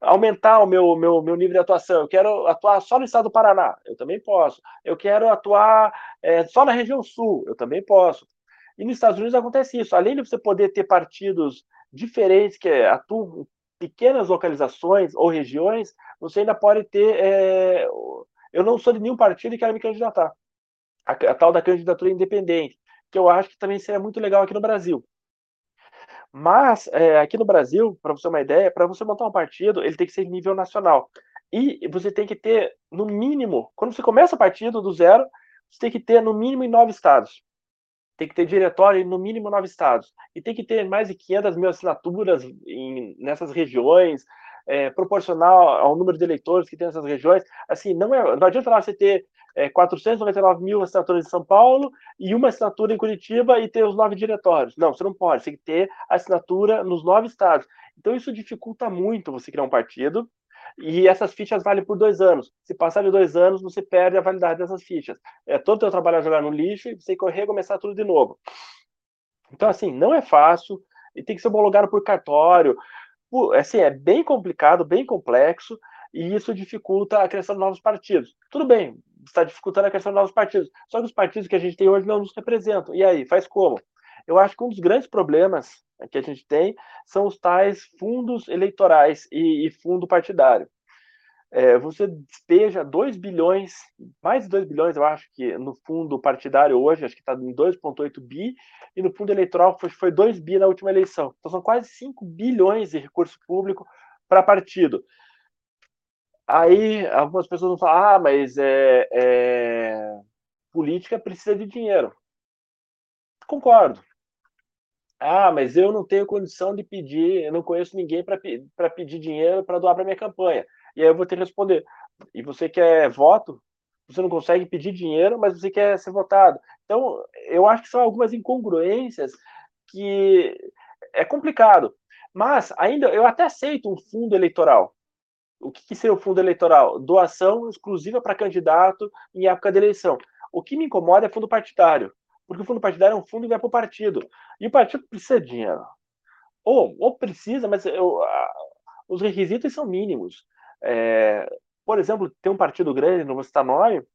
Speaker 2: aumentar o meu, meu, meu nível de atuação, eu quero atuar só no estado do Paraná, eu também posso. Eu quero atuar é, só na região sul, eu também posso. E nos Estados Unidos acontece isso. Além de você poder ter partidos diferentes que atuam pequenas localizações ou regiões, você ainda pode ter. É... Eu não sou de nenhum partido e quero me candidatar. A, a tal da candidatura independente, que eu acho que também seria muito legal aqui no Brasil. Mas é, aqui no Brasil, para você ter uma ideia, para você montar um partido, ele tem que ser nível nacional. E você tem que ter, no mínimo, quando você começa o partido do zero, você tem que ter no mínimo em nove estados. Tem que ter diretório em no mínimo nove estados. E tem que ter mais de 500 mil assinaturas em, nessas regiões, é, proporcional ao número de eleitores que tem nessas regiões. Assim, não, é, não adianta lá você ter é, 499 mil assinaturas em São Paulo e uma assinatura em Curitiba e ter os nove diretórios. Não, você não pode, você tem que ter assinatura nos nove estados. Então isso dificulta muito você criar um partido e essas fichas valem por dois anos. Se passar de dois anos, você perde a validade dessas fichas. É todo o teu trabalho a jogar no lixo e você tem que recomeçar tudo de novo. Então, assim, não é fácil e tem que ser homologado por cartório. Assim, é bem complicado, bem complexo, e isso dificulta a criação de novos partidos. Tudo bem, está dificultando a criação de novos partidos. Só que os partidos que a gente tem hoje não nos representam. E aí, faz como? Eu acho que um dos grandes problemas que a gente tem são os tais fundos eleitorais e, e fundo partidário. É, você despeja 2 bilhões, mais de 2 bilhões, eu acho que no fundo partidário hoje, acho que está em 2,8 bi, e no fundo eleitoral foi, foi 2 bi na última eleição. Então são quase 5 bilhões de recurso público para partido. Aí algumas pessoas vão falar, ah, mas é, é, política precisa de dinheiro. Concordo. Ah, mas eu não tenho condição de pedir, eu não conheço ninguém para pedir dinheiro para doar para minha campanha. E aí eu vou ter que responder. E você quer voto? Você não consegue pedir dinheiro, mas você quer ser votado. Então, eu acho que são algumas incongruências que é complicado. Mas ainda eu até aceito um fundo eleitoral. O que, que seria o fundo eleitoral? Doação exclusiva para candidato em época de eleição. O que me incomoda é fundo partidário, porque o fundo partidário é um fundo que vai para o partido. E o partido precisa de dinheiro. Ou, ou precisa, mas eu, os requisitos são mínimos. É, por exemplo, tem um partido grande, não vou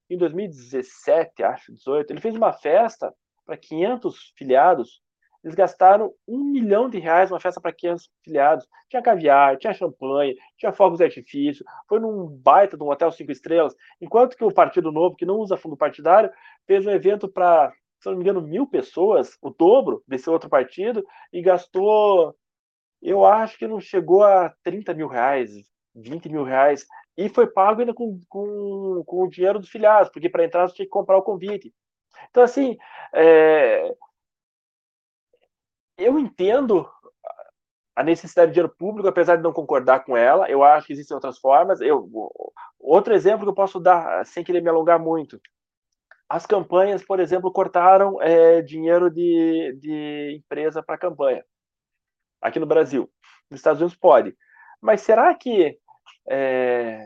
Speaker 2: em 2017, acho, 18, ele fez uma festa para 500 filiados. Eles gastaram um milhão de reais numa festa para 500 filiados. Tinha caviar, tinha champanhe, tinha fogos de artifício. Foi num baita de um hotel cinco estrelas. Enquanto que o Partido Novo, que não usa fundo partidário, fez um evento para, se não me engano, mil pessoas, o dobro desse outro partido, e gastou, eu acho que não chegou a 30 mil reais, 20 mil reais e foi pago ainda com, com, com o dinheiro dos filiados, porque para entrar você tinha que comprar o convite. Então, assim, é... eu entendo a necessidade de dinheiro público, apesar de não concordar com ela, eu acho que existem outras formas. Eu, outro exemplo que eu posso dar, sem querer me alongar muito, as campanhas, por exemplo, cortaram é, dinheiro de, de empresa para campanha, aqui no Brasil. Nos Estados Unidos pode. Mas será que é,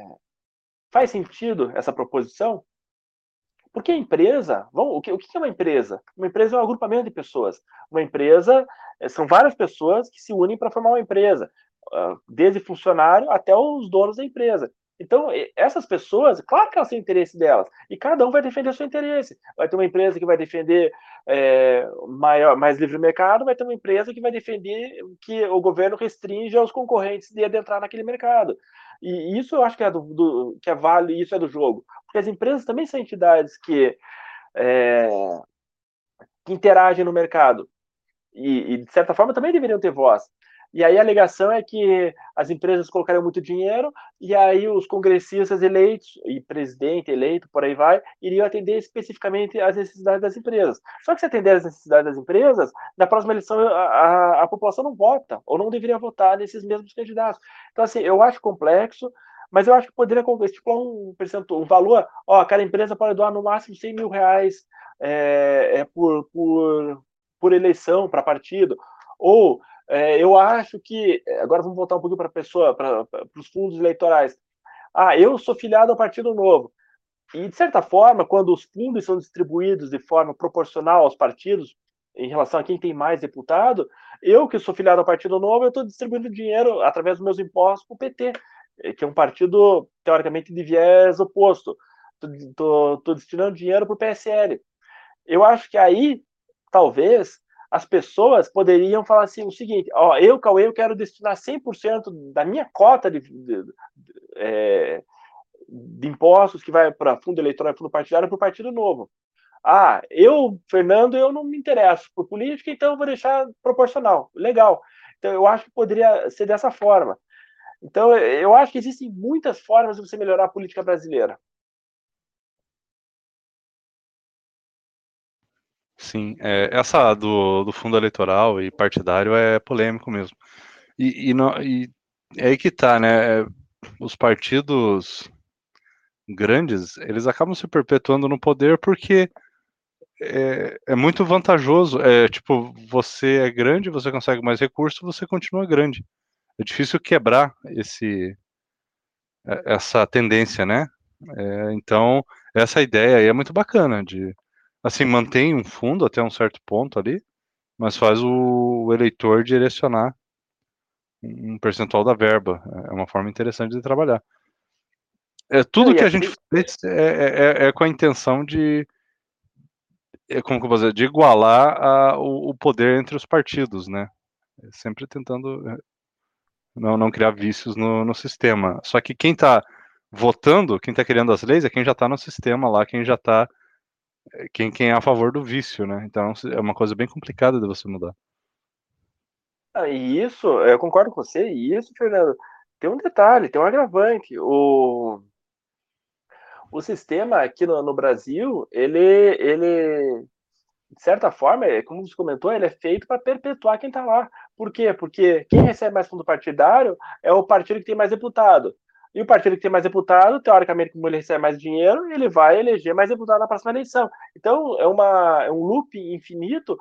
Speaker 2: faz sentido essa proposição? Porque a empresa, vamos, o, que, o que é uma empresa? Uma empresa é um agrupamento de pessoas. Uma empresa é, são várias pessoas que se unem para formar uma empresa, ah, desde funcionário até os donos da empresa. Então, essas pessoas, claro que elas têm interesse delas, e cada um vai defender o seu interesse. Vai ter uma empresa que vai defender é, maior, mais livre mercado, vai ter uma empresa que vai defender que o governo restringe aos concorrentes de adentrar naquele mercado. E isso eu acho que é do, do que é vale, isso é do jogo. Porque as empresas também são entidades que, é, que interagem no mercado. E, e, de certa forma, também deveriam ter voz. E aí a alegação é que as empresas colocariam muito dinheiro e aí os congressistas eleitos e presidente eleito, por aí vai, iriam atender especificamente às necessidades das empresas. Só que se atender às necessidades das empresas, na próxima eleição a, a, a população não vota ou não deveria votar nesses mesmos candidatos. Então, assim, eu acho complexo, mas eu acho que poderia estipular um um valor, ó, cada empresa pode doar no máximo 100 mil reais é, é por, por, por eleição para partido, ou é, eu acho que. Agora vamos voltar um pouquinho para a pessoa, para os fundos eleitorais. Ah, eu sou filiado ao Partido Novo. E, de certa forma, quando os fundos são distribuídos de forma proporcional aos partidos, em relação a quem tem mais deputado, eu que sou filiado ao Partido Novo, eu estou distribuindo dinheiro através dos meus impostos para o PT, que é um partido, teoricamente, de viés oposto. Estou destinando dinheiro para o PSL. Eu acho que aí, talvez, as pessoas poderiam falar assim o seguinte, ó, eu, Cauê, eu quero destinar 100% da minha cota de, de, de, é, de impostos que vai para fundo eleitoral e fundo partidário para o Partido Novo. Ah, eu, Fernando, eu não me interesso por política, então eu vou deixar proporcional. Legal. Então, eu acho que poderia ser dessa forma. Então, eu acho que existem muitas formas de você melhorar a política brasileira.
Speaker 1: Sim, é, essa do, do fundo eleitoral e partidário é polêmico mesmo. E, e, e é aí que tá, né? É, os partidos grandes, eles acabam se perpetuando no poder porque é, é, muito vantajoso. É tipo, você é grande, você consegue mais recursos, você continua grande. É difícil quebrar esse é, essa tendência, né? É, então, essa ideia aí é muito bacana de assim, mantém um fundo até um certo ponto ali, mas faz o eleitor direcionar um percentual da verba. É uma forma interessante de trabalhar. É, tudo que a gente fez é, é, é, é, com a intenção de, é, como que eu vou dizer, de igualar a, o, o, poder entre os partidos, né? É sempre tentando é, não, não criar vícios no, no sistema. Só que quem está votando, quem está criando as leis, é quem já está no sistema lá, quem já está quem, quem é a favor do vício, né? Então é uma coisa bem complicada de você mudar.
Speaker 2: Ah, e isso, eu concordo com você, e isso, Fernando, tem um detalhe, tem um agravante. O, o sistema aqui no, no Brasil, ele, ele, de certa forma, é, como você comentou, ele é feito para perpetuar quem está lá. Por quê? Porque quem recebe mais fundo partidário é o partido que tem mais deputado. E o partido que tem mais deputado, teoricamente, como ele recebe mais dinheiro, ele vai eleger mais deputado na próxima eleição. Então, é, uma, é um loop infinito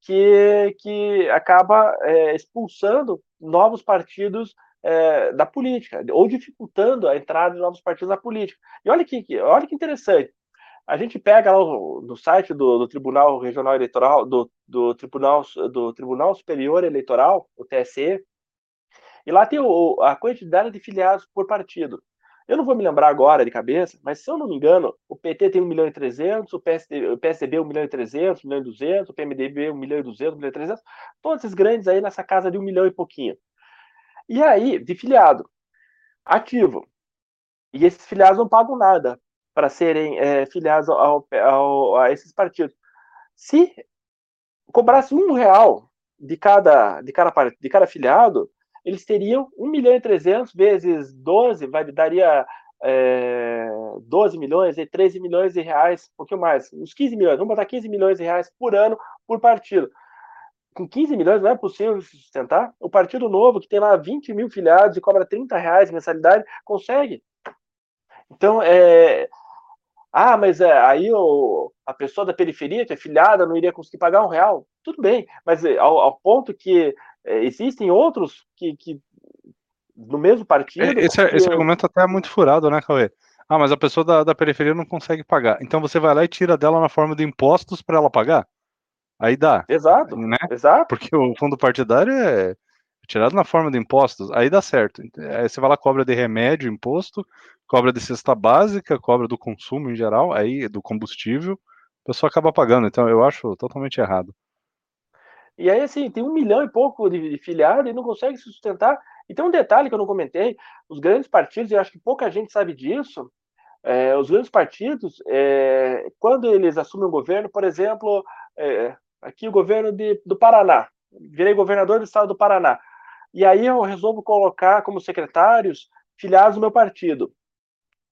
Speaker 2: que, que acaba é, expulsando novos partidos é, da política, ou dificultando a entrada de novos partidos na política. E olha que, olha que interessante. A gente pega lá no site do, do Tribunal Regional Eleitoral, do, do, Tribunal, do Tribunal Superior Eleitoral, o TSE, e lá tem o, a quantidade de filiados por partido. Eu não vou me lembrar agora de cabeça, mas se eu não me engano, o PT tem 1 milhão e 300, o, PSD, o PSDB 1 milhão e 300, 1 milhão e 200, o PMDB 1 milhão e 200, 1 milhão e 300, todos esses grandes aí nessa casa de 1 milhão e pouquinho. E aí, de filiado, ativo. E esses filiados não pagam nada para serem é, filiados ao, ao, a esses partidos. Se cobrasse um real de cada, de cada, de cada filiado, eles teriam 1 milhão e 300 vezes 12, vai, daria é, 12 milhões e 13 milhões de reais, um pouquinho mais, uns 15 milhões, vamos botar 15 milhões de reais por ano por partido. Com 15 milhões não é possível sustentar. O Partido Novo, que tem lá 20 mil filiados e cobra 30 reais de mensalidade, consegue. Então, é, ah, mas é, aí o, a pessoa da periferia, que é filiada, não iria conseguir pagar um real. Tudo bem, mas é, ao, ao ponto que é, existem outros que, que, no mesmo partido.
Speaker 1: Esse,
Speaker 2: que,
Speaker 1: esse argumento até é muito furado, né, Cauê? Ah, mas a pessoa da, da periferia não consegue pagar. Então você vai lá e tira dela na forma de impostos para ela pagar? Aí dá.
Speaker 2: Exato.
Speaker 1: Né?
Speaker 2: Exato.
Speaker 1: Porque o fundo partidário é tirado na forma de impostos, aí dá certo. Aí você vai lá, cobra de remédio, imposto, cobra de cesta básica, cobra do consumo em geral, aí do combustível, a pessoa acaba pagando. Então eu acho totalmente errado.
Speaker 2: E aí, assim, tem um milhão e pouco de, filiados e não consegue se sustentar. E tem um detalhe que eu não comentei: os grandes partidos, e acho que pouca gente sabe disso, é, os grandes partidos, é, quando eles assumem o governo, por exemplo, é, aqui o governo de, do Paraná, virei governador do estado do Paraná, e aí eu resolvo colocar como secretários filiados do meu partido.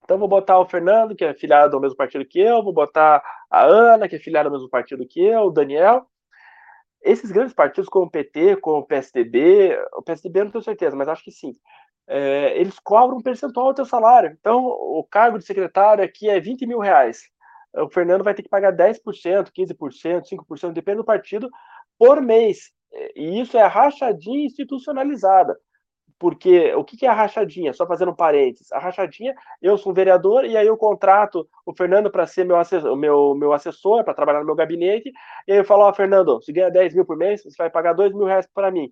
Speaker 2: Então vou botar o Fernando, que é filiado ao mesmo partido que eu, vou botar a Ana, que é filiada ao mesmo partido que eu, o Daniel. Esses grandes partidos, como o PT, como o PSDB, o PSDB eu não tenho certeza, mas acho que sim, é, eles cobram um percentual do teu salário. Então, o cargo de secretário aqui é 20 mil reais. O Fernando vai ter que pagar 10%, 15%, 5%, depende do partido, por mês. E isso é rachadinha institucionalizada. Porque o que é a rachadinha? Só fazendo um parênteses. A rachadinha, eu sou um vereador e aí eu contrato o Fernando para ser meu assessor, meu, meu assessor para trabalhar no meu gabinete. E aí eu falo: Ó, oh, Fernando, se ganha 10 mil por mês, você vai pagar 2 mil reais para mim.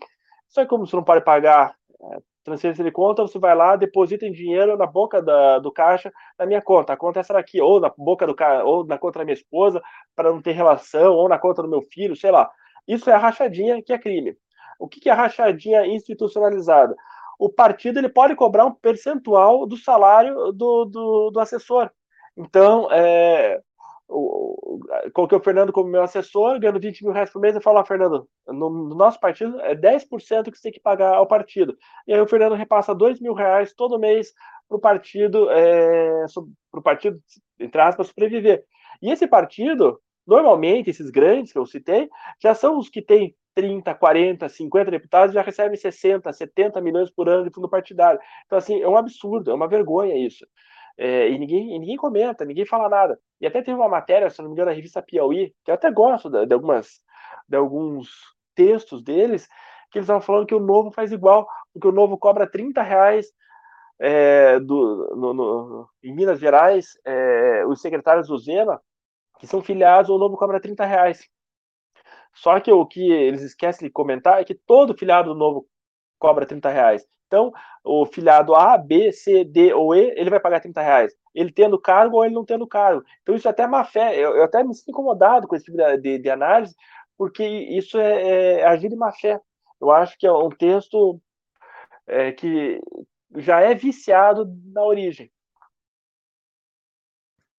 Speaker 2: Só que como você não pode pagar é, transferência de conta, você vai lá, deposita em dinheiro na boca da, do caixa da minha conta. A conta é essa daqui, ou na boca do cara, ou na conta da minha esposa, para não ter relação, ou na conta do meu filho, sei lá. Isso é a rachadinha que é crime. O que é rachadinha institucionalizada? o partido ele pode cobrar um percentual do salário do, do, do assessor. Então, é, o, coloquei o Fernando como meu assessor, ganhando 20 mil reais por mês, eu falo, ah, Fernando, no, no, nosso partido é 10% que você tem que pagar ao partido. E aí o Fernando repassa 2 mil reais todo mês para o partido, é, para o partido, entre aspas, sobreviver. E esse partido, normalmente, esses grandes que eu citei, já são os que têm 30, 40, 50 deputados já recebem 60, 70 milhões por ano de fundo partidário. Então, assim, é um absurdo, é uma vergonha isso. É, e, ninguém, e ninguém comenta, ninguém fala nada. E até teve uma matéria, se não me engano, na revista Piauí, que eu até gosto de, de algumas, de alguns textos deles, que eles estavam falando que o Novo faz igual, porque o Novo cobra 30 reais é, do, no, no, em Minas Gerais, é, os secretários do Zema, que são filiados, o Novo cobra 30 reais. Só que o que eles esquecem de comentar é que todo filiado novo cobra 30 reais. Então, o filiado A, B, C, D ou E, ele vai pagar 30 reais. Ele tendo cargo ou ele não tendo cargo. Então, isso é até má fé. Eu, eu até me sinto incomodado com esse tipo de, de, de análise, porque isso é, é, agir de má fé. Eu acho que é um texto é, que já é viciado na origem.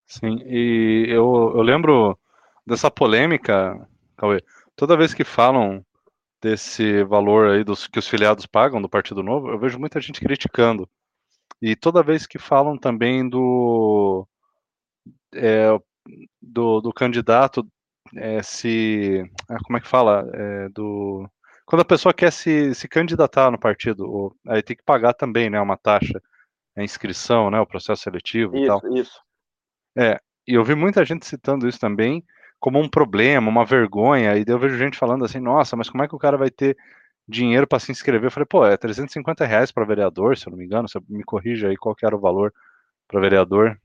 Speaker 1: Sim, e eu, eu lembro dessa polêmica, Cauê, toda vez que falam desse valor aí dos que os filiados pagam do Partido Novo, eu vejo muita gente criticando. E toda vez que falam também do é, do, do, candidato é, se ah, como é que fala é, do quando a pessoa quer se, se candidatar no partido, aí tem que pagar também, né, uma taxa, a inscrição, né, o processo seletivo
Speaker 2: isso,
Speaker 1: e tal.
Speaker 2: Isso.
Speaker 1: É, e eu vi muita gente citando isso também como um problema, uma vergonha, e eu vejo gente falando assim, nossa, mas como é que o cara vai ter dinheiro para se inscrever? Eu falei, pô, é 350 reais para vereador, se eu não me engano, você me corrija aí qual que era o valor para vereador,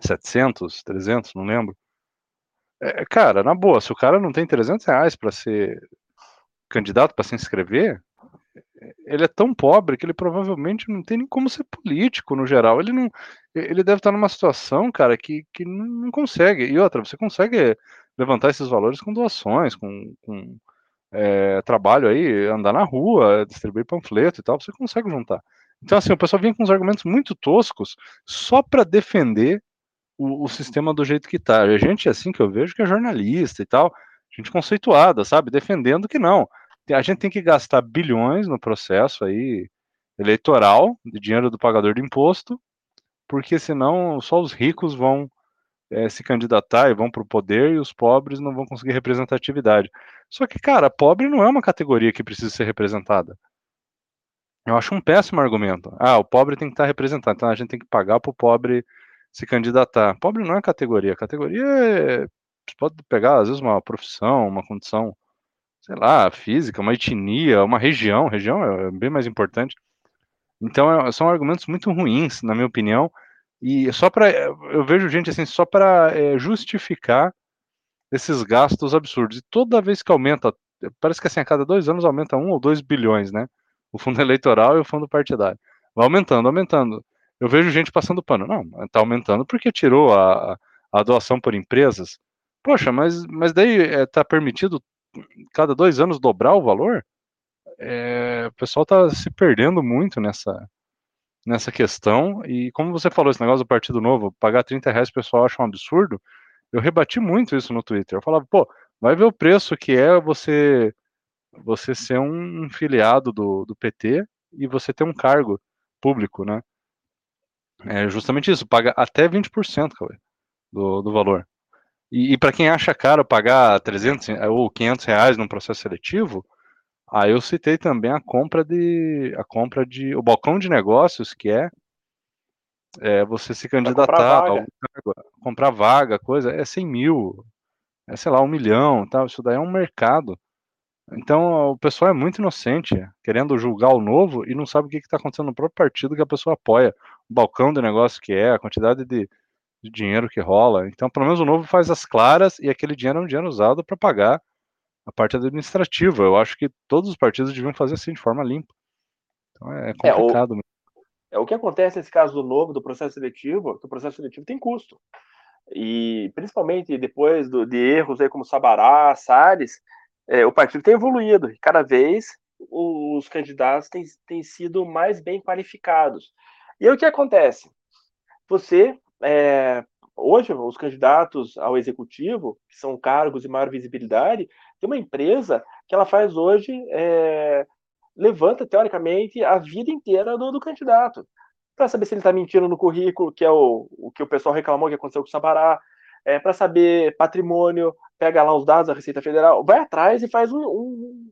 Speaker 1: 700, 300, não lembro. É, cara, na boa, se o cara não tem 300 reais para ser candidato, para se inscrever, ele é tão pobre que ele provavelmente não tem nem como ser político no geral. Ele não, ele deve estar numa situação, cara, que, que não consegue. E outra, você consegue levantar esses valores com doações, com, com é, trabalho aí, andar na rua, distribuir panfleto e tal, você consegue juntar. Então, assim, o pessoal vinha com uns argumentos muito toscos só para defender o, o, sistema do jeito que tá. A gente, assim, que eu vejo que é jornalista e tal, gente conceituada, sabe? Defendendo que não. A gente tem que gastar bilhões no processo aí eleitoral, de dinheiro do pagador de imposto, porque senão só os ricos vão é, se candidatar e vão para o poder e os pobres não vão conseguir representatividade. Só que, cara, pobre não é uma categoria que precisa ser representada. Eu acho um péssimo argumento. Ah, o pobre tem que estar representado, então a gente tem que pagar para o pobre se candidatar. Pobre não é categoria. Categoria é. Você pode pegar, às vezes, uma profissão, uma condição, sei lá, física, uma etnia, uma região. Região é bem mais importante. Então, é, são argumentos muito ruins, na minha opinião. E só para. Eu vejo gente assim, só para é, justificar esses gastos absurdos. E toda vez que aumenta, parece que assim, a cada dois anos aumenta um ou dois bilhões, né? O fundo eleitoral e o fundo partidário. Vai aumentando, aumentando. Eu vejo gente passando pano. Não, está aumentando porque tirou a, a doação por empresas. Poxa, mas, mas daí está é, permitido cada dois anos dobrar o valor? É, o pessoal está se perdendo muito nessa, nessa questão. E como você falou, esse negócio do Partido Novo, pagar 30 reais o pessoal acha um absurdo. Eu rebati muito isso no Twitter. Eu falava, pô, vai ver o preço que é você você ser um, filiado do, do PT e você ter um cargo público, né? É justamente isso, paga até 20% do, do valor. E, e para quem acha caro pagar 300 ou 500 reais num processo seletivo, aí eu citei também a compra de a compra de o balcão de negócios que é, é você se candidatar, comprar vaga. comprar vaga, coisa, é 100 mil, é sei lá, um milhão, tal. Isso daí é um mercado. Então o pessoal é muito inocente, querendo julgar o novo e não sabe o que está acontecendo no próprio partido que a pessoa apoia, o balcão do negócio que é, a quantidade de, de dinheiro que rola. Então, pelo menos o novo faz as claras e aquele dinheiro é um dinheiro usado para pagar a parte administrativa. Eu acho que todos os partidos deviam fazer assim de forma limpa. Então é complicado.
Speaker 2: É, o, é, o que acontece nesse caso do novo, do processo seletivo, que o processo seletivo tem custo. E principalmente depois do, de erros aí como Sabará, Salles, é, o partido tem evoluído e cada vez os candidatos têm, têm sido mais bem qualificados. E aí o que acontece? Você, é, hoje, os candidatos ao executivo, que são cargos de maior visibilidade, tem uma empresa que ela faz hoje, é, levanta, teoricamente, a vida inteira do, do candidato. Para saber se ele está mentindo no currículo, que é o, o que o pessoal reclamou que aconteceu com o Sabará, é, para saber patrimônio, pega lá os dados da Receita Federal, vai atrás e faz um, um,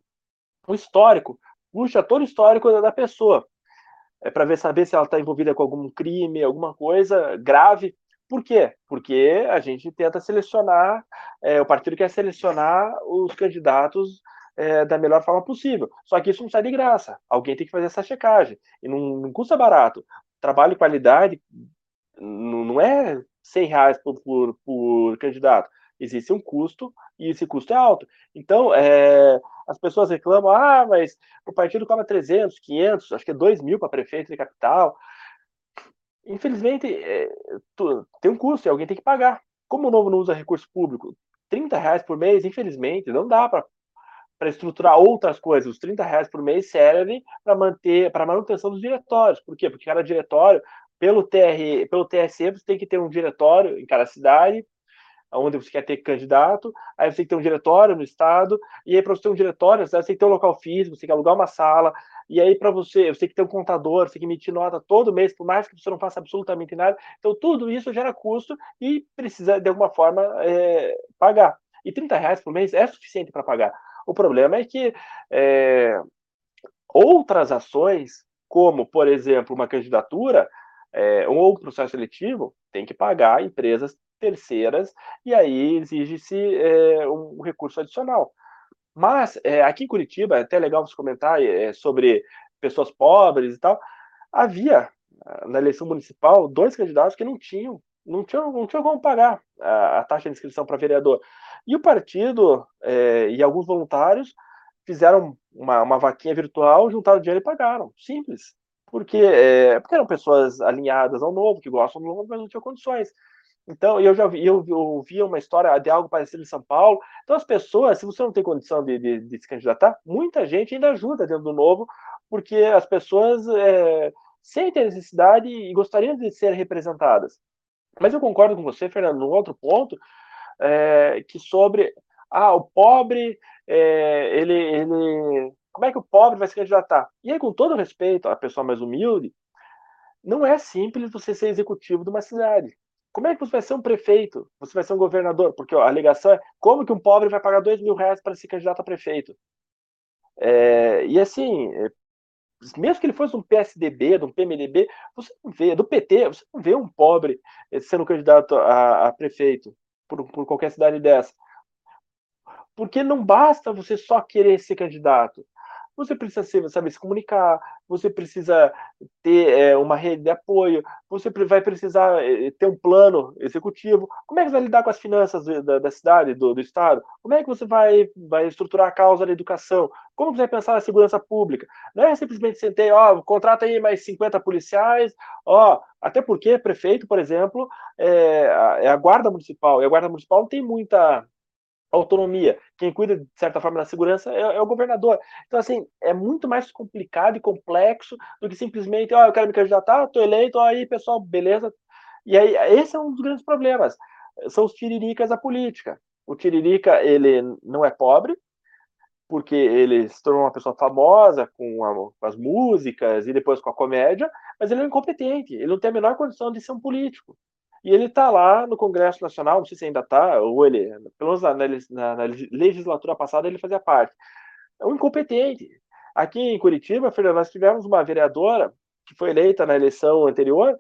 Speaker 2: um histórico, puxa todo o histórico da, da pessoa, é, para saber se ela está envolvida com algum crime, alguma coisa grave. Por quê? Porque a gente tenta selecionar, é, o partido quer selecionar os candidatos é, da melhor forma possível. Só que isso não sai de graça. Alguém tem que fazer essa checagem. E não, não custa barato. Trabalho e qualidade não, não é 100 reais por, por, por candidato. Existe um custo e esse custo é alto. Então, é, as pessoas reclamam, ah, mas o partido cobra 300, 500, acho que é 2 mil para prefeito de capital. Infelizmente, é, tu, tem um custo e alguém tem que pagar. Como o Novo não usa recurso público, 30 reais por mês, infelizmente, não dá para para estruturar outras coisas. Os 30 reais por mês servem para manter para manutenção dos diretórios. Por quê? Porque cada diretório pelo, TR, pelo TSE, você tem que ter um diretório em cada cidade, onde você quer ter candidato, aí você tem que ter um diretório no estado, e aí para você ter um diretório, você tem que ter um local físico, você tem que alugar uma sala, e aí para você, você tem que ter um contador, você tem que emitir nota todo mês, por mais que você não faça absolutamente nada. Então tudo isso gera custo e precisa de alguma forma é, pagar. E 30 reais por mês é suficiente para pagar. O problema é que é, outras ações, como por exemplo uma candidatura, é, ou processo seletivo, tem que pagar empresas terceiras e aí exige-se é, um recurso adicional. Mas é, aqui em Curitiba, é até legal você comentar é, sobre pessoas pobres e tal, havia na eleição municipal dois candidatos que não tinham não tinham, não tinham como pagar a, a taxa de inscrição para vereador. E o partido e alguns voluntários fizeram uma, uma vaquinha virtual, juntaram dinheiro e pagaram. Simples. Porque, porque eram pessoas alinhadas ao novo, que gostam do novo, mas não tinham condições. Então, eu já vi, eu, ouvi uma história de algo parecido em São Paulo. Então, as pessoas, se você não tem condição de, de, de se candidatar, muita gente ainda ajuda dentro do novo, porque as pessoas é, sentem necessidade e gostariam de ser representadas. Mas eu concordo com você, Fernando, num outro ponto, é, que sobre ah, o pobre, é, ele, ele. Como é que o pobre vai se candidatar? E aí, com todo respeito à pessoa mais humilde, não é simples você ser executivo de uma cidade. Como é que você vai ser um prefeito? Você vai ser um governador? Porque ó, a alegação é como que um pobre vai pagar dois mil reais para se candidatar a prefeito? É, e assim, é, mesmo que ele fosse um PSDB, de um PMDB, você não vê, do PT, você não vê um pobre eh, sendo candidato a, a prefeito por, por qualquer cidade dessa. Porque não basta você só querer ser candidato você precisa saber se comunicar, você precisa ter é, uma rede de apoio, você vai precisar é, ter um plano executivo. Como é que você vai lidar com as finanças da, da cidade, do, do, Estado? Como é que você vai, vai estruturar a causa da educação? Como você vai pensar na segurança pública? Não é simplesmente sentei, ó, contrata aí mais 50 policiais, ó, até porque prefeito, por exemplo, é é a guarda municipal, e a guarda municipal não tem muita autonomia. Quem cuida, de certa forma, da segurança é, é, o governador. Então, assim, é muito mais complicado e complexo do que simplesmente, ó, oh, eu quero me candidatar, tô eleito, ó, aí, pessoal, beleza. E aí, esse é um dos grandes problemas. São os tiriricas da política. O tiririca, ele não é pobre, porque ele se tornou uma pessoa famosa com, a, com as músicas e depois com a comédia, mas ele é incompetente, ele não tem a menor condição de ser um político. E ele está lá no Congresso Nacional, não sei se ainda está, ou ele, pelo menos na, na, na, legislatura passada, ele fazia parte. É um incompetente. Aqui em Curitiba, Fernando, nós tivemos uma vereadora que foi eleita na eleição anterior,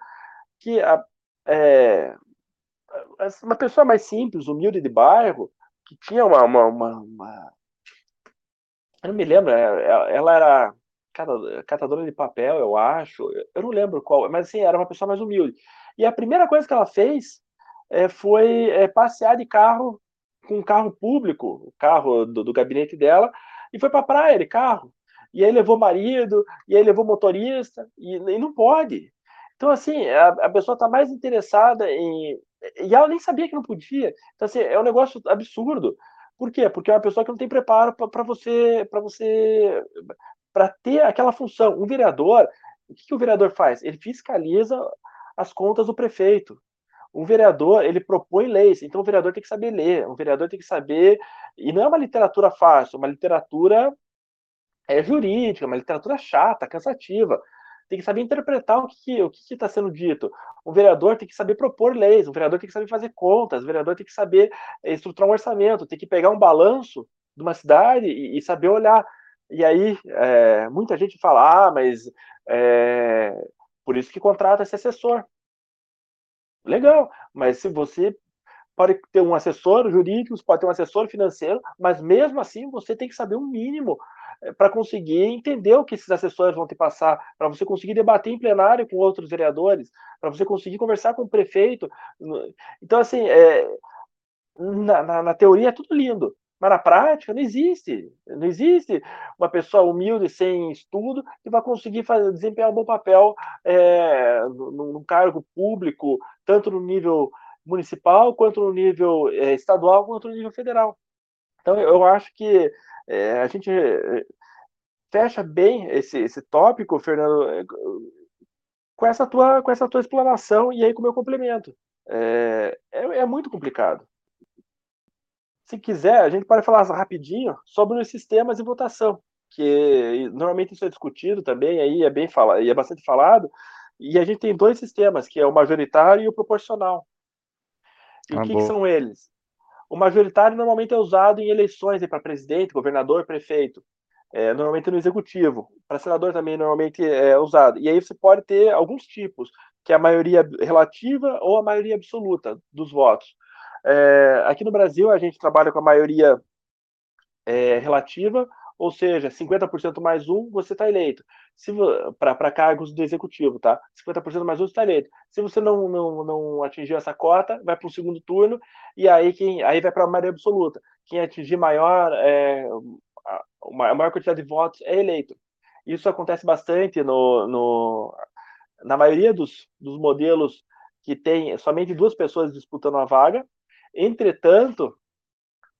Speaker 2: que é, uma pessoa mais simples, humilde de bairro, que tinha uma, uma, uma, uma eu não me lembro, é, ela era catadora de papel, eu acho, eu não lembro qual, mas assim, era uma pessoa mais humilde. E a primeira coisa que ela fez é, foi é, passear de carro com um carro público, o carro do, do gabinete dela, e foi para a praia de carro. E aí levou marido, e aí levou motorista, e, e não pode. Então, assim, a, a pessoa está mais interessada em. E ela nem sabia que não podia. Então, assim, é um negócio absurdo. Por quê? Porque é uma pessoa que não tem preparo para você. para você para ter aquela função. Um vereador, o que, que o vereador faz? Ele fiscaliza as contas do prefeito. Um vereador, ele propõe leis, então o vereador tem que saber ler, o vereador tem que saber, e não é uma literatura fácil, é uma literatura é jurídica, uma literatura chata, cansativa. Tem que saber interpretar o que o que está sendo dito. O vereador tem que saber propor leis, o vereador tem que saber fazer contas, o vereador tem que saber eh, estruturar um orçamento, tem que pegar um balanço de uma cidade e, e saber olhar. E aí, é, muita gente fala, ah, mas é, por isso que contrata esse assessor. Legal, mas se você pode ter um assessor jurídico, pode ter um assessor financeiro, mas mesmo assim você tem que saber um mínimo eh, para conseguir entender o que esses assessores vão te passar, para você conseguir debater em plenário com outros vereadores, para você conseguir conversar com o prefeito. Então, assim, é, na, na, na, teoria é tudo lindo, mas na prática não existe. Não existe uma pessoa humilde, sem estudo, que vai conseguir fazer, desempenhar um bom papel é, num cargo público, tanto no nível municipal, quanto no nível é, estadual, quanto no nível federal. Então, eu acho que é, a gente é, fecha bem esse, esse tópico, Fernando, é, com essa, tua, com essa tua explanação e aí com o meu complemento. É, é, é muito complicado se quiser, a gente pode falar rapidinho sobre os sistemas de votação, que normalmente isso é discutido também, aí é bem falado, e é bastante falado, e a gente tem dois sistemas, que é o majoritário e o proporcional. E ah, o que, que, são eles? O majoritário normalmente é usado em eleições para presidente, governador, prefeito. É, normalmente no executivo. Para senador também normalmente é usado. E aí você pode ter alguns tipos, que é a maioria relativa ou a maioria absoluta dos votos. É, aqui no Brasil, a gente trabalha com a maioria é, relativa, ou seja, 50% mais um, você está eleito. Para cargos do executivo, tá? 50% mais um está eleito. Se você não, não, não atingiu essa cota, vai para o segundo turno, e aí, quem, aí vai para a maioria absoluta. Quem atingir maior, é, a maior quantidade de votos é eleito. Isso acontece bastante no, no na maioria dos, dos modelos que tem somente duas pessoas disputando a vaga. Entretanto,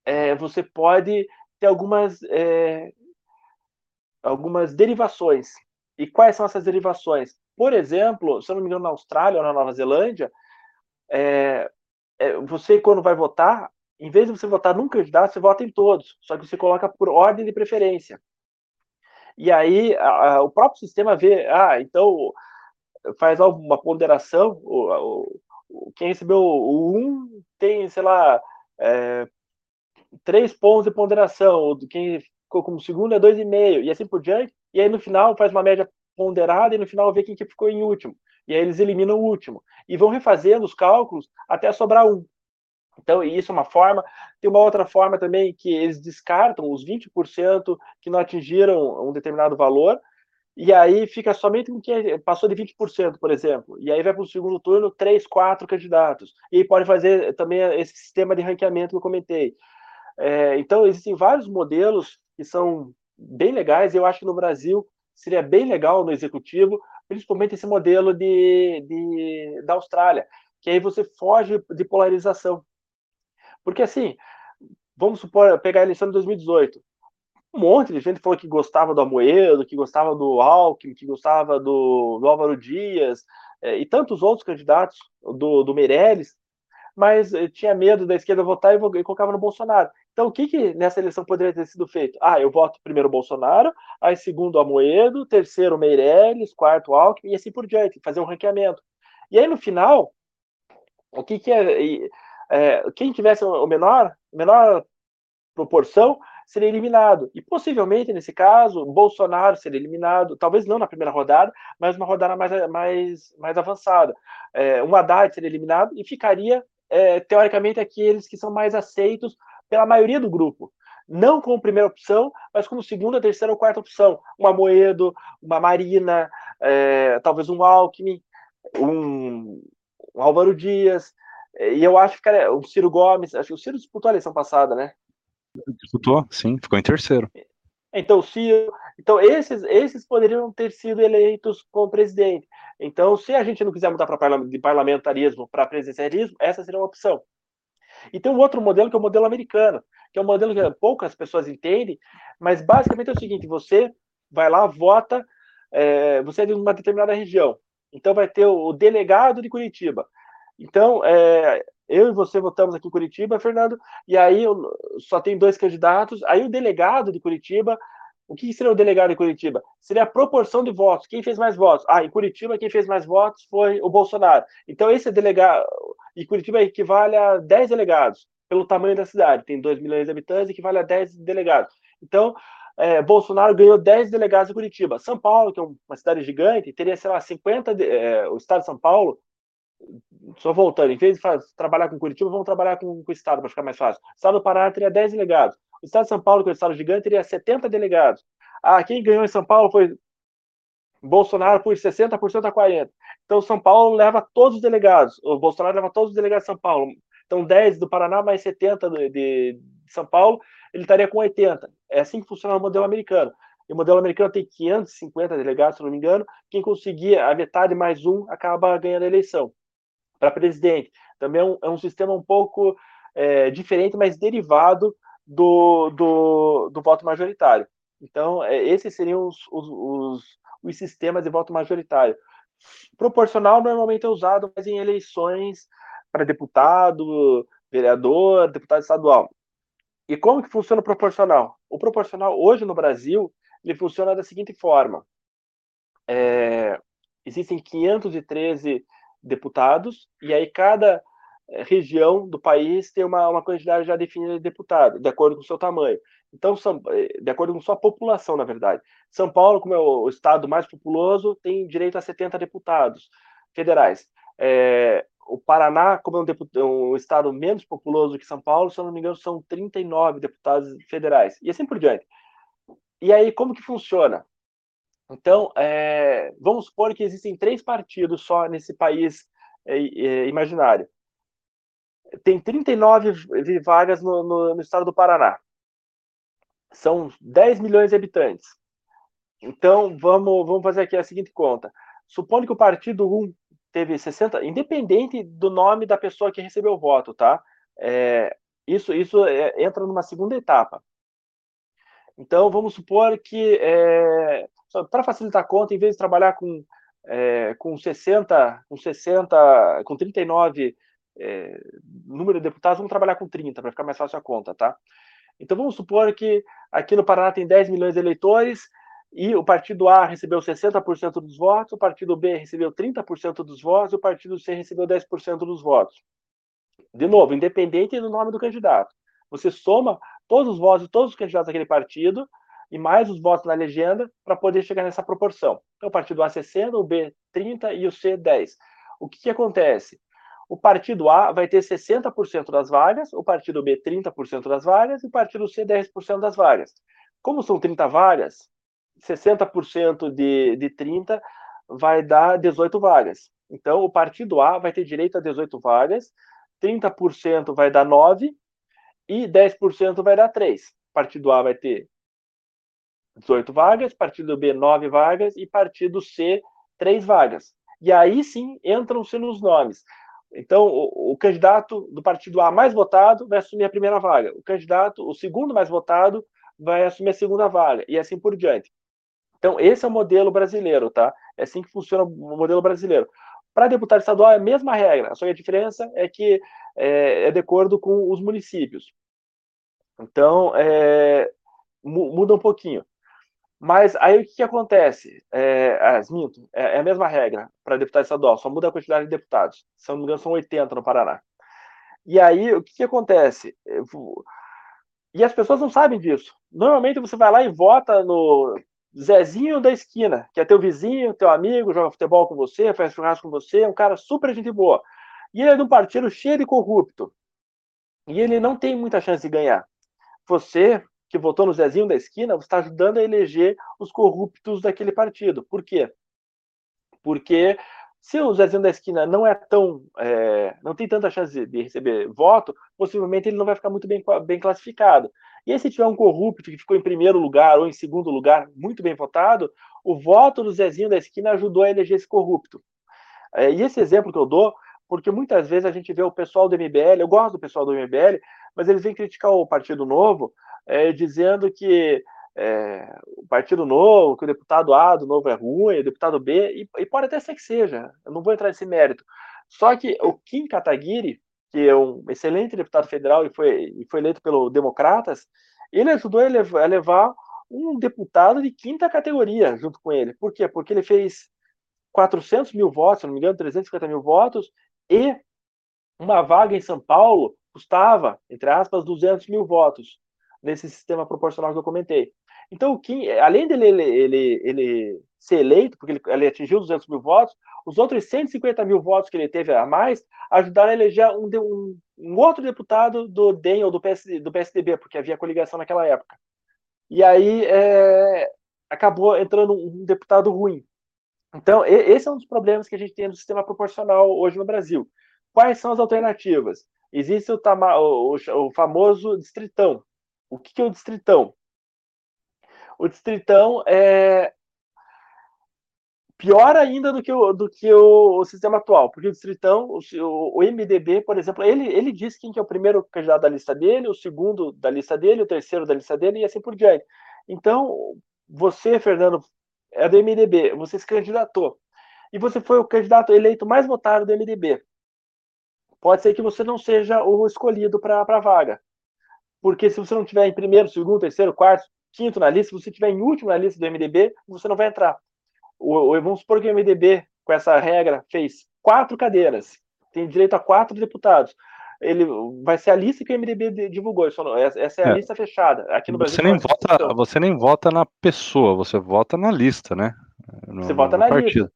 Speaker 2: é, você pode ter algumas, é, algumas derivações. E quais são essas derivações? Por exemplo, se eu não me engano, na Austrália ou na Nova Zelândia, é, é, você, quando vai votar, em vez de você votar num candidato, você vota em todos, só que você coloca por ordem de preferência. E aí a, a, o próprio sistema vê, ah, então faz uma ponderação, o, o, quem recebeu o 1 tem, sei lá, é, três pontos de ponderação, quem ficou como segundo é 2,5, e assim por diante, e aí no final faz uma média ponderada e no final vê quem que ficou em último. E aí eles eliminam o último. E vão refazendo os cálculos até sobrar um. Então, isso é uma forma. Tem uma outra forma também que eles descartam os 20% que não atingiram um determinado valor, e aí fica somente com quem passou de 20%, por exemplo. E aí vai para o segundo turno três, quatro candidatos. E aí pode fazer também esse sistema de ranqueamento que eu comentei. É, então, existem vários modelos que são bem legais. Eu acho que no Brasil seria bem legal no executivo, principalmente esse modelo de, de, da Austrália, que aí você foge de polarização. Porque, assim, vamos supor, pegar a eleição de 2018. Um monte de gente falou que gostava do Amoedo, que gostava do Alckmin, que gostava do, do Álvaro Dias, é, e tantos outros candidatos, do, do Meirelles, mas eh, tinha medo da esquerda votar e, e colocava no Bolsonaro. Então, o que, que nessa eleição poderia ter sido feito? Ah, eu voto primeiro Bolsonaro, aí segundo Amoedo, terceiro Meirelles, quarto Alckmin, e assim por diante, fazer um ranqueamento. E aí, no final, o que, que é, é quem tivesse o menor, menor proporção seria eliminado. E possivelmente, nesse caso, Bolsonaro seria eliminado, talvez não na primeira rodada, mas uma rodada mais, mais, mais avançada. É, um Haddad seria eliminado e ficaria, é, teoricamente, aqueles que são mais aceitos pela maioria do grupo. Não como primeira opção, mas como segunda, terceira ou quarta opção. Um Amoedo, uma Marina, é, talvez um Alckmin, um, um Álvaro Dias. E eu acho que, cara, o Ciro Gomes, acho que o Ciro disputou a eleição passada, né?
Speaker 1: Disputou, sim, ficou em terceiro.
Speaker 2: Então, Ciro, então esses, esses poderiam ter sido eleitos como presidente. Então, se a gente não quiser mudar para de parlamentarismo para presidencialismo, essa seria uma opção. E tem um outro modelo que é o modelo americano, que é um modelo que poucas pessoas entendem, mas basicamente é o seguinte: você vai lá, vota, é, você é de uma determinada região, então vai ter o, delegado de Curitiba. Então, é, eu e você votamos aqui em Curitiba, Fernando, e aí só tem dois candidatos. Aí o delegado de Curitiba, o que seria o delegado de Curitiba? Seria a proporção de votos. Quem fez mais votos? Ah, em Curitiba, quem fez mais votos foi o Bolsonaro. Então, esse delegado. E Curitiba equivale a 10 delegados, pelo tamanho da cidade. Tem 2 milhões de habitantes, equivale a 10 delegados. Então, é, Bolsonaro ganhou 10 delegados em Curitiba. São Paulo, que é uma cidade gigante, teria, sei lá, 50. De, é, o estado de São Paulo só voltando, em vez de trabalhar com Curitiba, vamos trabalhar com, com o Estado para ficar mais fácil. O Estado do Paraná teria 10 delegados. O Estado de São Paulo, que é o Estado gigante, teria 70 delegados. Ah, quem ganhou em São Paulo foi Bolsonaro por 60% a 40%. Então, São Paulo leva todos os delegados. O Bolsonaro leva todos os delegados de São Paulo. Então, 10 do Paraná mais 70 de, de São Paulo, ele estaria com 80. É assim que funciona o modelo americano. E o modelo americano tem 550 delegados, se não me engano. Quem conseguir a metade mais um acaba ganhando a eleição para presidente. Também é um, é um, sistema um pouco é, diferente, mas derivado do, do, do voto majoritário. Então, é, esses seriam os, os, os, os, sistemas de voto majoritário. Proporcional normalmente é usado mais em eleições para deputado, vereador, deputado estadual. E como que funciona o proporcional? O proporcional, hoje no Brasil, ele funciona da seguinte forma. É, existem 513 deputados, e aí cada eh, região do país tem uma, uma quantidade já definida de deputados, de acordo com o seu tamanho. Então, são, eh, de acordo com sua população, na verdade. São Paulo, como é o estado mais populoso, tem direito a 70 deputados federais. É, o Paraná, como é um, deputado, um, estado menos populoso que São Paulo, se eu não me engano, são 39 deputados federais. E assim por diante. E aí, como que funciona? Então, é, vamos supor que existem três partidos só nesse país é, é, imaginário. Tem 39 vagas no, no, no, estado do Paraná. são 10 milhões de habitantes. Então, vamos, vamos fazer aqui a seguinte conta. Supondo que o partido 1 teve 60, independente do nome da pessoa que recebeu o voto, tá? É, isso isso é, entra numa segunda etapa. Então, vamos supor que, é, para facilitar a conta, em vez de trabalhar com, é, com 60, com 60, com 39 é, número de deputados, vamos trabalhar com 30, para ficar mais fácil a conta, tá? Então, vamos supor que aqui no Paraná tem 10 milhões de eleitores e o partido A recebeu 60% dos votos, o partido B recebeu 30% dos votos o partido C recebeu 10% dos votos. De novo, independente do nome do candidato. Você soma todos os votos de todos os candidatos daquele partido e mais os votos na legenda para poder chegar nessa proporção. Então, o partido A 60, o B 30 e o C 10. O que, que acontece? O partido A vai ter 60% das vagas, o partido B 30% das vagas e o partido C 10% das vagas. Como são 30 vagas, 60% de, de 30 vai dar 18 vagas. Então, o partido A vai ter direito a 18 vagas, 30% vai dar 9 e 10% vai dar 3. Partido A vai ter 18 vagas, partido B 9 vagas e partido C 3 vagas. E aí sim entram-se nos nomes. Então, o, o, candidato do partido A mais votado vai assumir a primeira vaga. O candidato, o segundo mais votado, vai assumir a segunda vaga, e assim por diante. Então, esse é o modelo brasileiro, tá? É assim que funciona o modelo brasileiro. Para deputado estadual é a mesma regra, só que a diferença é que é, é de acordo com os municípios. Então, é, muda um pouquinho. Mas aí o que, que acontece? É, as, minto, é, é, a mesma regra para deputado estadual, só muda a quantidade de deputados. Se não me engano, são 80 no Paraná. E aí o que, que acontece? E as pessoas não sabem disso. Normalmente você vai lá e vota no Zezinho da esquina, que é teu vizinho, teu amigo, joga futebol com você, faz churrasco com você, é um cara super gente boa. E ele é de um partido cheio de corrupto. E ele não tem muita chance de ganhar. Você, que votou no Zezinho da esquina, você está ajudando a eleger os corruptos daquele partido. Por quê? Porque se o Zezinho da esquina não é tão, é, não tem tanta chance de receber voto, possivelmente ele não vai ficar muito bem, bem classificado. E aí, se tiver um corrupto que ficou em primeiro lugar ou em segundo lugar, muito bem votado, o voto do Zezinho da esquina ajudou a eleger esse corrupto. É, e esse exemplo que eu dou, porque muitas vezes a gente vê o pessoal do MBL, eu gosto do pessoal do MBL, mas eles vêm criticar o Partido Novo, é, dizendo que é, o Partido Novo, que o deputado A do Novo é ruim, o deputado B, e, e, pode até ser que seja, eu não vou entrar nesse mérito. Só que o Kim Kataguiri, que é um excelente deputado federal e foi, e foi eleito pelo Democratas, ele ajudou a levar, a levar um deputado de quinta categoria junto com ele. Por quê? Porque ele fez 400 mil votos, não me engano, 350 mil votos, e uma vaga em São Paulo custava, entre aspas, 200 mil votos nesse sistema proporcional que eu comentei. Então, o Kim, além dele ele, ele, ele ser eleito, porque ele, ele, atingiu 200 mil votos, os outros 150 mil votos que ele teve a mais ajudaram a eleger um, um, um outro deputado do DEM ou do, PS, do PSDB, porque havia coligação naquela época. E aí é, acabou entrando um deputado ruim. Então, esse é um dos problemas que a gente tem no sistema proporcional hoje no Brasil. Quais são as alternativas? Existe o, o, o famoso distritão. O que, que é o distritão? O distritão é pior ainda do que o, do que o, o sistema atual, porque o distritão, o, o, MDB, por exemplo, ele, ele diz quem que é o primeiro candidato da lista dele, o segundo da lista dele, o terceiro da lista dele e assim por diante. Então, você, Fernando, é do MDB, você se candidatou e você foi o candidato eleito mais votado do MDB. Pode ser que você não seja o escolhido para a vaga. Porque se você não tiver em primeiro, segundo, terceiro, quarto, quinto na lista, se você estiver em último na lista do MDB, você não vai entrar. O, o, vamos supor que o MDB, com essa regra, fez quatro cadeiras, tem direito a quatro deputados. Ele vai ser a lista que o MDB divulgou. essa é a é. lista fechada. Aqui no Brasil.
Speaker 1: Você nem, vota, você nem vota na pessoa, você vota na lista, né?
Speaker 2: No, você vota na partido. lista.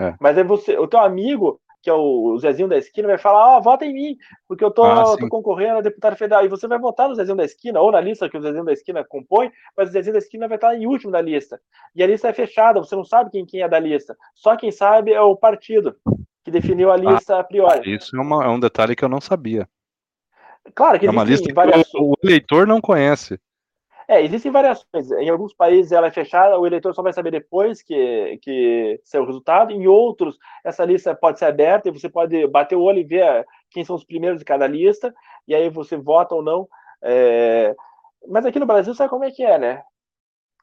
Speaker 2: É. Mas aí você, o teu amigo, que é o Zezinho da esquina, vai falar: Ó, oh, vota em mim, porque eu tô, ah, tô, concorrendo a deputado federal. E você vai votar no Zezinho da esquina, ou na lista que o Zezinho da esquina compõe, mas o Zezinho da esquina vai estar em último da lista. E a lista é fechada, você não sabe quem, quem é da lista. Só quem sabe é o partido que definiu a ah, lista ah, a priori.
Speaker 1: Isso é, uma, é, um detalhe que eu não sabia.
Speaker 2: Claro que
Speaker 1: é uma lista várias... que o, o eleitor não conhece.
Speaker 2: É, existem variações. Em alguns países ela é fechada, o eleitor só vai saber depois que, que o resultado. Em outros, essa lista pode ser aberta e você pode bater o olho e ver quem são os primeiros de cada lista, e aí você vota ou não. É... Mas aqui no Brasil, sabe como é que é, né?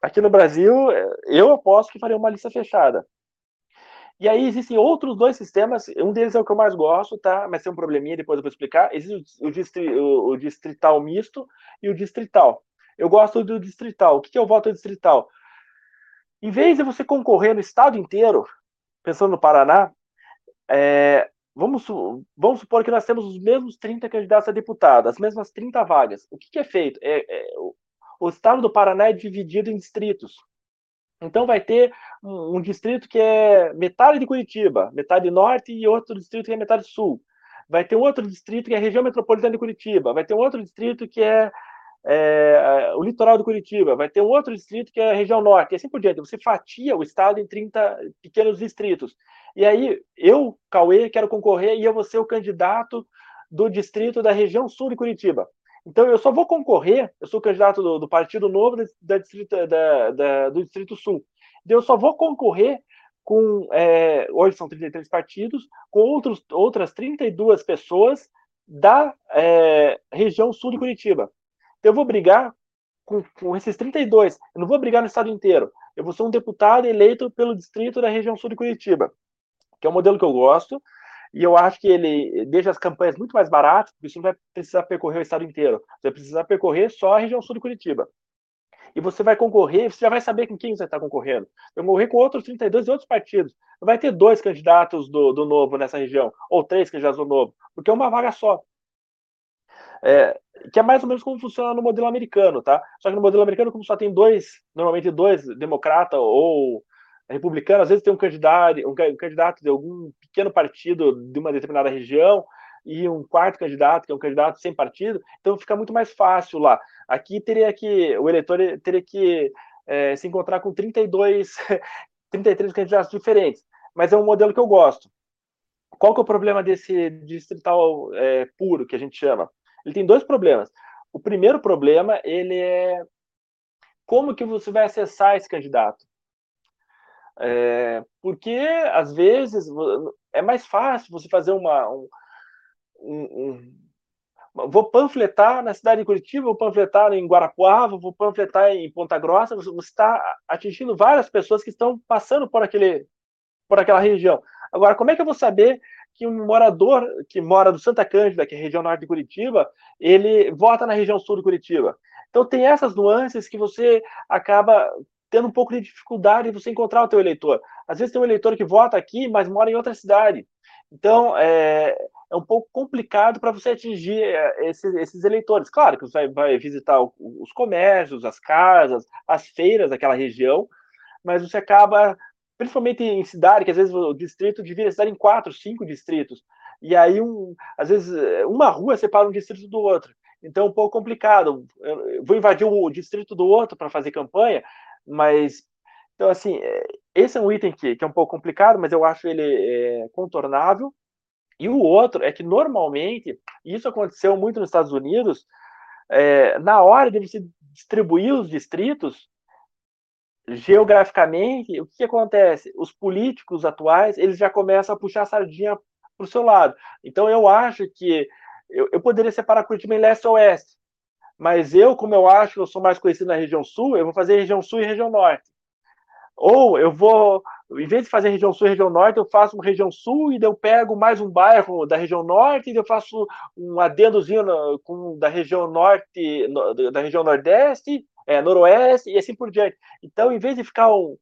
Speaker 2: Aqui no Brasil, eu aposto que faria uma lista fechada. E aí existem outros dois sistemas, um deles é o que eu mais gosto, tá? Mas tem um probleminha, depois eu vou explicar. Existe o, distri, o, o distrital misto e o distrital. Eu gosto do distrital. O que é o voto distrital? Em vez de você concorrer no estado inteiro, pensando no Paraná, é, vamos, vamos supor que nós temos os mesmos 30 candidatos a deputado, as mesmas 30 vagas. O que, é feito? É, é, o, estado do Paraná é dividido em distritos. Então vai ter um, um, distrito que é metade de Curitiba, metade norte, e outro distrito que é metade sul. Vai ter outro distrito que é a região metropolitana de Curitiba. Vai ter outro distrito que é, é, o litoral de Curitiba. Vai ter um outro distrito que é a região norte. E assim por diante. Você fatia o estado em 30 pequenos distritos. E aí, eu, Cauê, quero concorrer e eu vou ser o candidato do distrito da região sul de Curitiba. Então, eu só vou concorrer, eu sou candidato do, do Partido Novo da distrito, da, da, do Distrito Sul. Então, eu só vou concorrer com, é, hoje são 33 partidos, com outros, outras 32 pessoas da é, região sul de Curitiba. Eu vou brigar com, com, esses 32, eu não vou brigar no estado inteiro, eu vou ser um deputado eleito pelo distrito da região sul de Curitiba, que é um modelo que eu gosto, e eu acho que ele deixa as campanhas muito mais baratas, porque você não vai precisar percorrer o estado inteiro. Você vai precisar percorrer só a região sul de Curitiba. E você vai concorrer, você já vai saber com quem você está concorrendo. Vai concorrer com outros 32 e outros partidos. Vai ter dois candidatos do, do Novo nessa região, ou três candidatos do Novo, porque é uma vaga só. É, que é mais ou menos como funciona no modelo americano, tá? Só que no modelo americano, como só tem dois, normalmente dois, democrata ou republicano, às vezes tem um candidato, um candidato de algum pequeno partido de uma determinada região e um quarto candidato, que é um candidato sem partido, então fica muito mais fácil lá. Aqui teria que, o eleitor teria que é, se encontrar com 32, 33 candidatos diferentes, mas é um modelo que eu gosto. Qual que é o problema desse distrital é, puro, que a gente chama? Ele tem dois problemas. O primeiro problema, ele é como que você vai acessar esse candidato? É, porque, às vezes, é mais fácil você fazer uma. Um, um, um, vou panfletar na cidade de Curitiba, vou panfletar em Guarapuava, vou panfletar em Ponta Grossa. Você está atingindo várias pessoas que estão passando por, aquele, por aquela região. Agora, como é que eu vou saber que um morador que mora do Santa Cândida, que é a região norte de Curitiba, ele vota na região sul de Curitiba? Então, tem essas nuances que você acaba tendo um pouco de dificuldade de você encontrar o teu eleitor. Às vezes tem um eleitor que vota aqui, mas mora em outra cidade. Então, é, é um pouco complicado para você atingir é, esses, esses, eleitores. Claro que você vai, vai visitar os comércios, as casas, as feiras daquela região, mas você acaba, principalmente em cidade, que às vezes o distrito divide a cidade em quatro, cinco distritos. E aí, um, às vezes, uma rua separa um distrito do outro. Então, é um pouco complicado. Eu vou invadir o distrito do outro para fazer campanha, mas, então, assim, é, esse é um item que, que é um pouco complicado, mas eu acho ele é, contornável. E o outro é que, normalmente, isso aconteceu muito nos Estados Unidos, é, na hora de você distribuir os distritos, geograficamente, o que, acontece? Os políticos atuais, eles já começam a puxar a sardinha para o seu lado. Então, eu acho que eu, eu poderia separar Curitiba em leste e oeste. Mas eu, como eu acho que eu sou mais conhecido na região sul, eu vou fazer região sul e região norte. Ou eu vou, em vez de fazer região sul e região norte, eu faço uma região sul e eu pego mais um bairro da região norte e eu faço um adendozinho no, com, da região norte, no, da região nordeste, é, noroeste e assim por diante. Então, em vez de ficar um,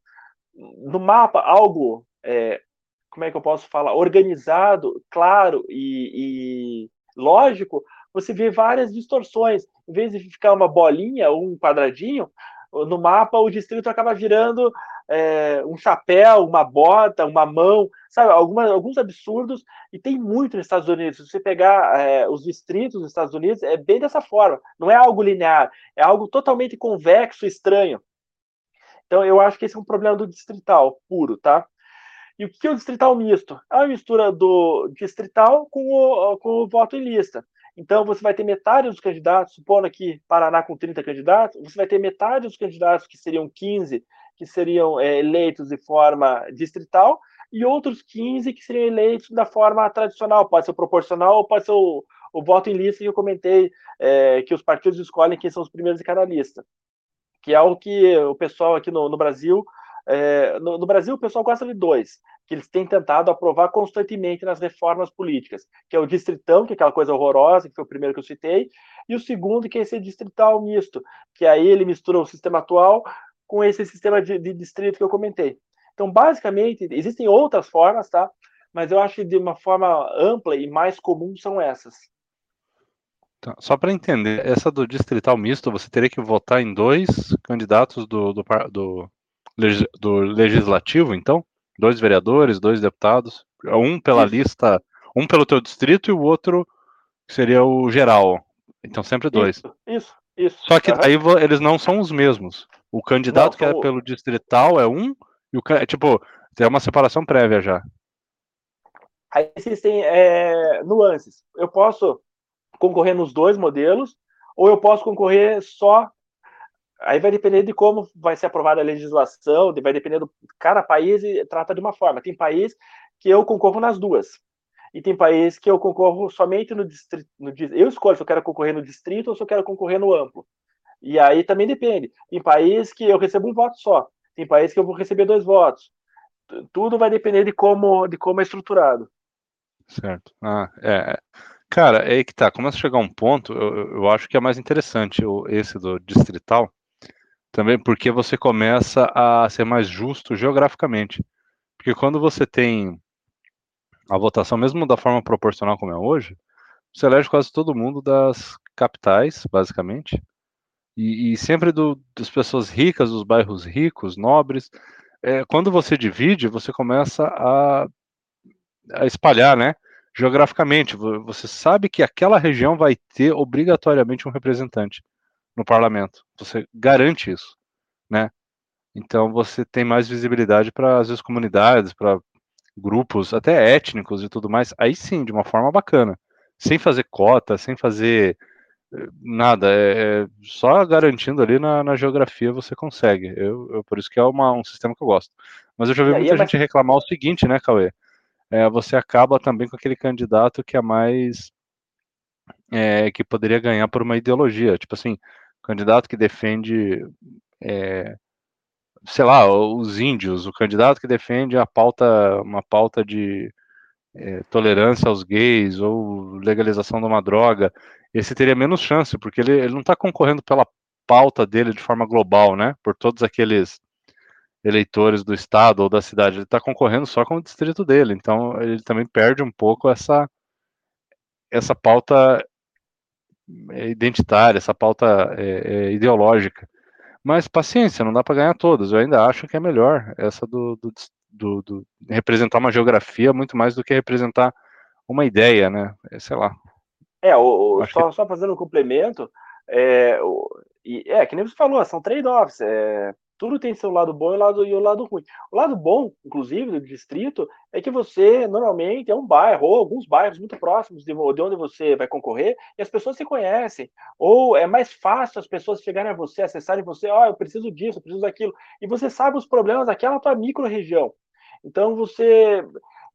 Speaker 2: no mapa algo, é, como é que eu posso falar, organizado, claro e, e lógico, você vê várias distorções. Em vez de ficar uma bolinha ou um quadradinho, no mapa o distrito acaba virando é, um chapéu, uma bota, uma mão, sabe? Alguma, alguns absurdos, e tem muito nos Estados Unidos. Se você pegar é, os distritos dos Estados Unidos, é bem dessa forma. Não é algo linear, é algo totalmente convexo, estranho. Então, eu acho que esse é um problema do distrital puro, tá? E o que é o distrital misto? É uma mistura do distrital com o, com o voto em lista. Então, você vai ter metade dos candidatos, supondo aqui Paraná com 30 candidatos, você vai ter metade dos candidatos, que seriam 15, que seriam é, eleitos de forma distrital, e outros 15 que seriam eleitos da forma tradicional, pode ser proporcional ou pode ser o, o voto em lista que eu comentei, é, que os partidos escolhem quem são os primeiros de cada lista, que é o que o pessoal aqui no, no Brasil, é, no, no, Brasil o pessoal gosta de dois, que eles têm tentado aprovar constantemente nas reformas políticas, que é o distritão, que é aquela coisa horrorosa, que foi o primeiro que eu citei, e o segundo, que é esse distrital misto, que aí ele mistura o sistema atual com esse sistema de, de distrito que eu comentei. Então, basicamente, existem outras formas, tá? Mas eu acho que de uma forma ampla e mais comum são essas.
Speaker 1: Tá, só para entender, essa do distrital misto, você teria que votar em dois candidatos do, do, do, do legislativo, então? Dois vereadores, dois deputados, um pela isso. lista, um pelo teu distrito e o outro seria o geral. Então sempre dois.
Speaker 2: Isso, isso. isso.
Speaker 1: Só que uhum. aí eles não são os mesmos. O candidato não, que é pelo distrital é um e o, tipo, tem uma separação prévia já.
Speaker 2: Aí existem é, nuances. Eu posso concorrer nos dois modelos, ou eu posso concorrer só. Aí vai depender de como vai ser aprovada a legislação, vai depender do. Cada país trata de uma forma. Tem país que eu concorro nas duas. E tem país que eu concorro somente no distrito. No, eu escolho se eu quero concorrer no distrito ou se eu quero concorrer no amplo. E aí também depende. Tem país que eu recebo um voto só. Tem país que eu vou receber dois votos. Tudo vai depender de como, de como é estruturado.
Speaker 1: Certo. Ah, é. Cara, é aí que tá. Começa a chegar um ponto, eu, eu acho que é mais interessante esse do distrital, também porque você começa a ser mais justo geograficamente. Porque quando você tem a votação, mesmo da forma proporcional como é hoje, você elege quase todo mundo das capitais, basicamente, e, e sempre do, das pessoas ricas, dos bairros ricos, nobres. É, quando você divide, você começa a, a espalhar, né? Geograficamente, você sabe que aquela região vai ter obrigatoriamente um representante no parlamento. Você garante isso, né? Então você tem mais visibilidade para as comunidades, para grupos, até étnicos e tudo mais. Aí sim, de uma forma bacana, sem fazer cota, sem fazer Nada, é, é, só garantindo ali na, na geografia você consegue. Eu, eu, por isso que é uma, um sistema que eu gosto. Mas eu já vi muita é gente mais... reclamar o seguinte, né, Cauê? É, você acaba também com aquele candidato que é mais. É, que poderia ganhar por uma ideologia. Tipo assim, candidato que defende. É, sei lá, os índios, o candidato que defende a pauta, uma pauta de é, tolerância aos gays ou legalização de uma droga esse teria menos chance, porque ele, ele não está concorrendo pela pauta dele de forma global, né? Por todos aqueles eleitores do estado ou da cidade, ele está concorrendo só com o distrito dele, então ele também perde um pouco essa essa pauta é, identitária, essa pauta é, é, ideológica. Mas paciência, não dá para ganhar todas. Eu ainda acho que é melhor essa do, do, do, do, representar uma geografia muito mais do que representar uma ideia, né? É, sei lá.
Speaker 2: É, o, o só, que... só fazendo um complemento, é, o, e, é, que nem você falou, são trade-offs. É, tudo tem seu lado bom e o lado, e o lado ruim. O lado bom, inclusive, do distrito, é que você normalmente é um bairro, ou alguns bairros muito próximos de, de onde você vai concorrer, e as pessoas se conhecem. Ou é mais fácil as pessoas chegarem a você, acessarem você, ó, oh, eu preciso disso, eu preciso daquilo. E você sabe os problemas daquela tua micro-região. Então você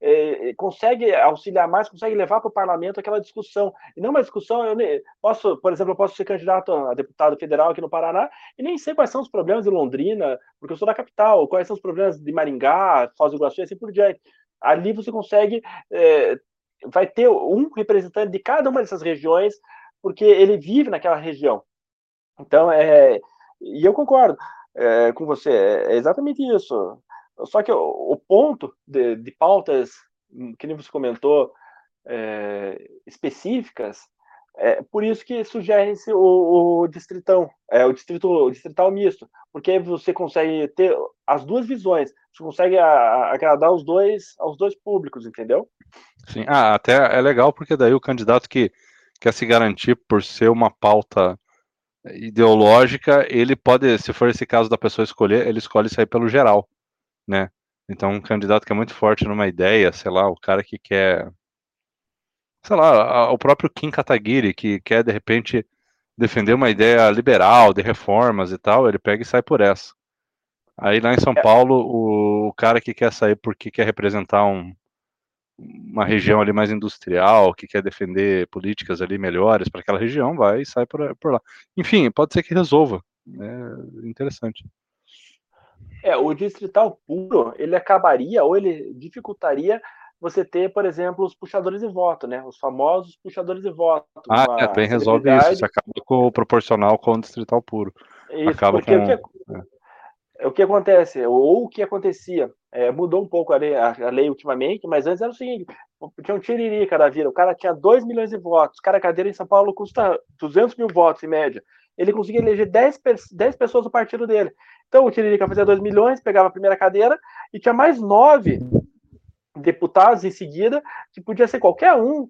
Speaker 2: é, consegue auxiliar mais, consegue levar para o parlamento aquela discussão. E não uma discussão, eu posso, por exemplo, eu posso ser candidato a deputado federal aqui no Paraná e nem sei quais são os problemas de Londrina, porque eu sou da capital, quais são os problemas de Maringá, Foz do Iguaçu e assim por diante. Ali você consegue, é, vai ter um representante de cada uma dessas regiões, porque ele vive naquela região. Então, é, e eu concordo é, com você, é exatamente isso. Só que o, o ponto de, de, pautas, hum, que nem você comentou, é, específicas, é por isso que sugere-se o, o, distritão, é, o distrito o distrital misto, porque você consegue ter as duas visões, você consegue a, a, agradar os dois aos dois públicos, entendeu?
Speaker 1: Sim, ah, até é legal porque daí o candidato que quer se garantir por ser uma pauta ideológica, ele pode, se for esse caso da pessoa escolher, ele escolhe sair pelo geral né? Então, um candidato que é muito forte numa ideia, sei lá, o cara que quer sei lá, o próprio Kim Kataguiri, que quer de repente defender uma ideia liberal de reformas e tal, ele pega e sai por essa. Aí lá em São é. Paulo, o, o cara que quer sair porque quer representar um, uma região ali mais industrial, que quer defender políticas ali melhores para aquela região, vai e sai por, por lá. Enfim, pode ser que resolva. É interessante.
Speaker 2: É, o distrital puro, ele acabaria ou ele dificultaria você ter, por exemplo, os puxadores de voto, né? Os famosos puxadores de voto.
Speaker 1: Ah, é, bem resolve isso. Você acaba com o proporcional com o distrital puro.
Speaker 2: Isso, acaba porque com... o, que, é. o que acontece, ou o que acontecia, é, mudou um pouco a lei, a, a lei, ultimamente, mas antes era o seguinte, tinha um tiririca da vida, o cara tinha 2 milhões de votos, o cara cadeira em São Paulo custa 200 mil votos em média, ele conseguia eleger 10, 10 pessoas do partido dele. Então o Tiririca fazia 2 milhões, pegava a primeira cadeira e tinha mais nove deputados em seguida, que podia ser qualquer um,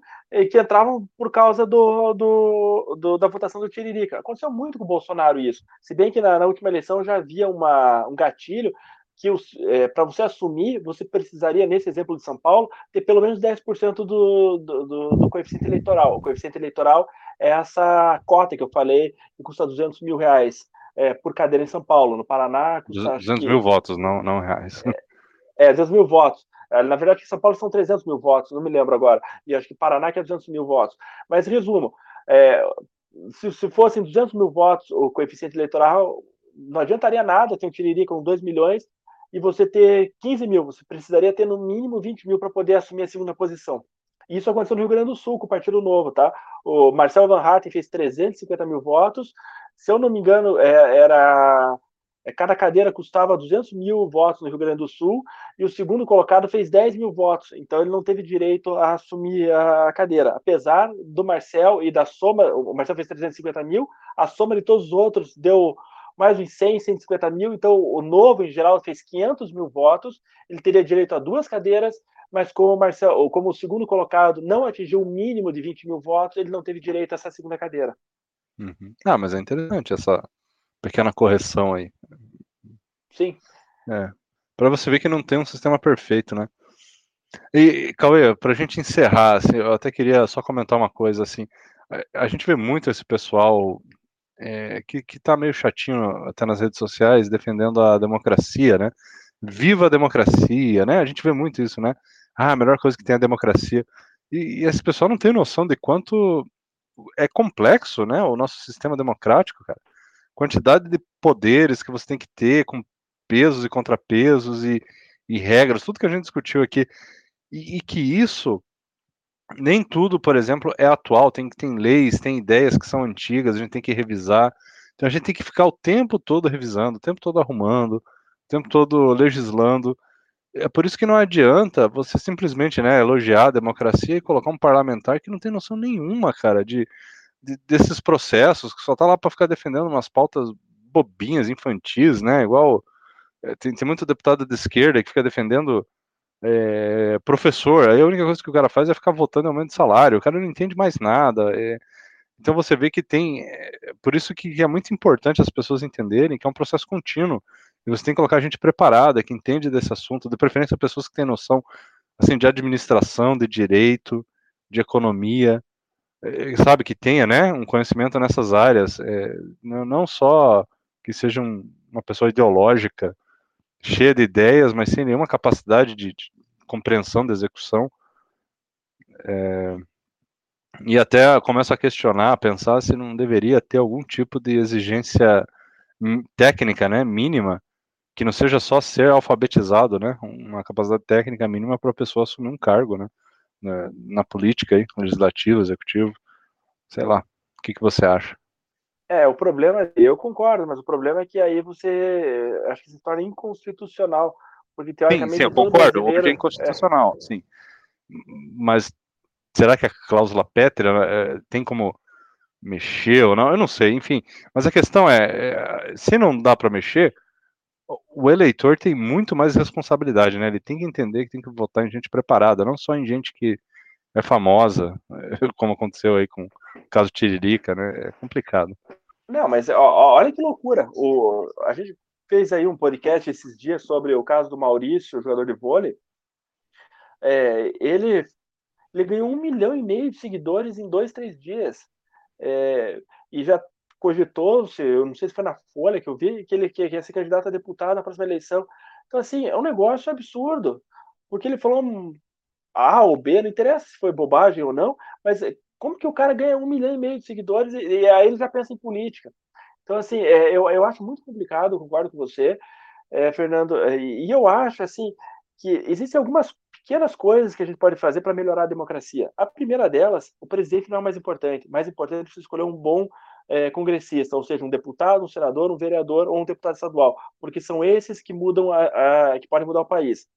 Speaker 2: que entravam por causa do, do, do, da votação do Tiririca. Aconteceu muito com o Bolsonaro isso. Se bem que na, na última eleição já havia uma, um gatilho que é, para você assumir, você precisaria, nesse exemplo de São Paulo, ter pelo menos 10% do, do, do, coeficiente eleitoral. O coeficiente eleitoral é essa cota que eu falei, que custa 200 mil reais é, por cadeira em São Paulo. No Paraná,
Speaker 1: custa. 200 mil que, votos, não, não reais.
Speaker 2: É, é, 200 mil votos. É, na verdade, em São Paulo são 300 mil votos, não me lembro agora. E acho que Paraná que é 200 mil votos. Mas, resumo, é, se, se fossem 200 mil votos o coeficiente eleitoral, não adiantaria nada ter um Tiriri com 2 milhões e você ter 15 mil. Você precisaria ter no mínimo 20 mil para poder assumir a segunda posição. Isso aconteceu no Rio Grande do Sul, com o Partido Novo, tá? O Marcelo Van Hatten fez 350 mil votos. Se eu não me engano, é, era é, cada cadeira custava 200 mil votos no Rio Grande do Sul e o segundo colocado fez 10 mil votos, então ele não teve direito a assumir a cadeira, apesar do Marcel e da soma, o Marcel fez 350 mil, a soma de todos os outros deu mais uns 100, 150 mil, então o novo em geral fez 500 mil votos, ele teria direito a duas cadeiras, mas como o Marcel, como o segundo colocado não atingiu o mínimo de 20 mil votos, ele não teve direito a essa segunda cadeira.
Speaker 1: Uhum. Ah, mas é interessante essa pequena correção aí.
Speaker 2: Sim.
Speaker 1: É. Para você ver que não tem um sistema perfeito, né? E, Cauê, para a gente encerrar, assim, eu até queria só comentar uma coisa, assim, a gente vê muito esse pessoal é, que, que tá meio chatinho até nas redes sociais defendendo a democracia, né? Viva a democracia, né? A gente vê muito isso, né? Ah, a melhor coisa que tem é a democracia. E, e esse pessoal não tem noção de quanto é complexo, né? O nosso sistema democrático, cara quantidade de poderes que você tem que ter, com pesos e contrapesos e, e regras, tudo que a gente discutiu aqui, e, e, que isso nem tudo, por exemplo, é atual, tem, tem leis, tem ideias que são antigas, a gente tem que revisar, então a gente tem que ficar o tempo todo revisando, o tempo todo arrumando, o tempo todo legislando. É por isso que não adianta você simplesmente né, elogiar a democracia e colocar um parlamentar que não tem noção nenhuma, cara, de, de, desses processos, que só tá lá para ficar defendendo umas pautas bobinhas, infantis, né? Igual é, tem, tem muito deputado de esquerda que fica defendendo é, professor, aí a única coisa que o cara faz é ficar votando em aumento de salário, o cara não entende mais nada. É, então você vê que tem. É, por isso que é muito importante as pessoas entenderem que é um processo contínuo. E você tem que colocar gente preparada, que entende desse assunto, de preferência pessoas que têm noção assim, de administração, de direito, de economia, eh, sabe, que tenha, né, um conhecimento nessas áreas, é, não só que seja um, uma pessoa ideológica, cheia de ideias, mas sem nenhuma capacidade de, de compreensão da execução. É, e até começo a questionar, a pensar se não deveria ter algum tipo de exigência técnica, né, mínima, que não seja só ser alfabetizado, né, uma capacidade técnica mínima para a pessoa assumir um cargo, né na, na política aí, legislativo, executivo, sei lá. O que, que você acha?
Speaker 2: É, o problema, eu concordo, mas o problema é que aí você acho que se torna inconstitucional. Porque teoricamente.
Speaker 1: Sim, sim eu concordo, brasileiro... é inconstitucional, é. sim. Mas será que a cláusula pétrea é, tem como mexer ou não? Eu não sei, enfim. Mas a questão é, é se não dá para mexer, o eleitor tem muito mais responsabilidade, né? Ele tem que entender que tem que votar em gente preparada, não só em gente que é famosa, como aconteceu aí com o caso Tiririca, né? É complicado.
Speaker 2: Não, mas ó, olha que loucura. O, a gente fez aí um podcast esses dias sobre o caso do Maurício, jogador de vôlei. É, ele Ele ganhou um milhão e meio de seguidores em dois, três dias. É, e já cogitou-se, eu não sei se foi na Folha que eu vi, que ele que ia ser candidato a deputado na próxima eleição. Então, assim, é um negócio absurdo. Porque ele falou A ou B, não interessa se foi bobagem ou não, mas como que o cara ganha um milhão e meio de seguidores e, e aí ele já pensa em política? Então, assim, é, eu, eu acho muito complicado, concordo com você, é, Fernando, é, e eu acho, assim, que existem algumas pequenas coisas que a gente pode fazer para melhorar a democracia. A primeira delas, o presidente não é o mais importante. Mais importante é você escolher um bom é, congressista, ou seja, um deputado, um senador, um vereador ou um deputado estadual, porque são esses que mudam a, a que podem mudar o país.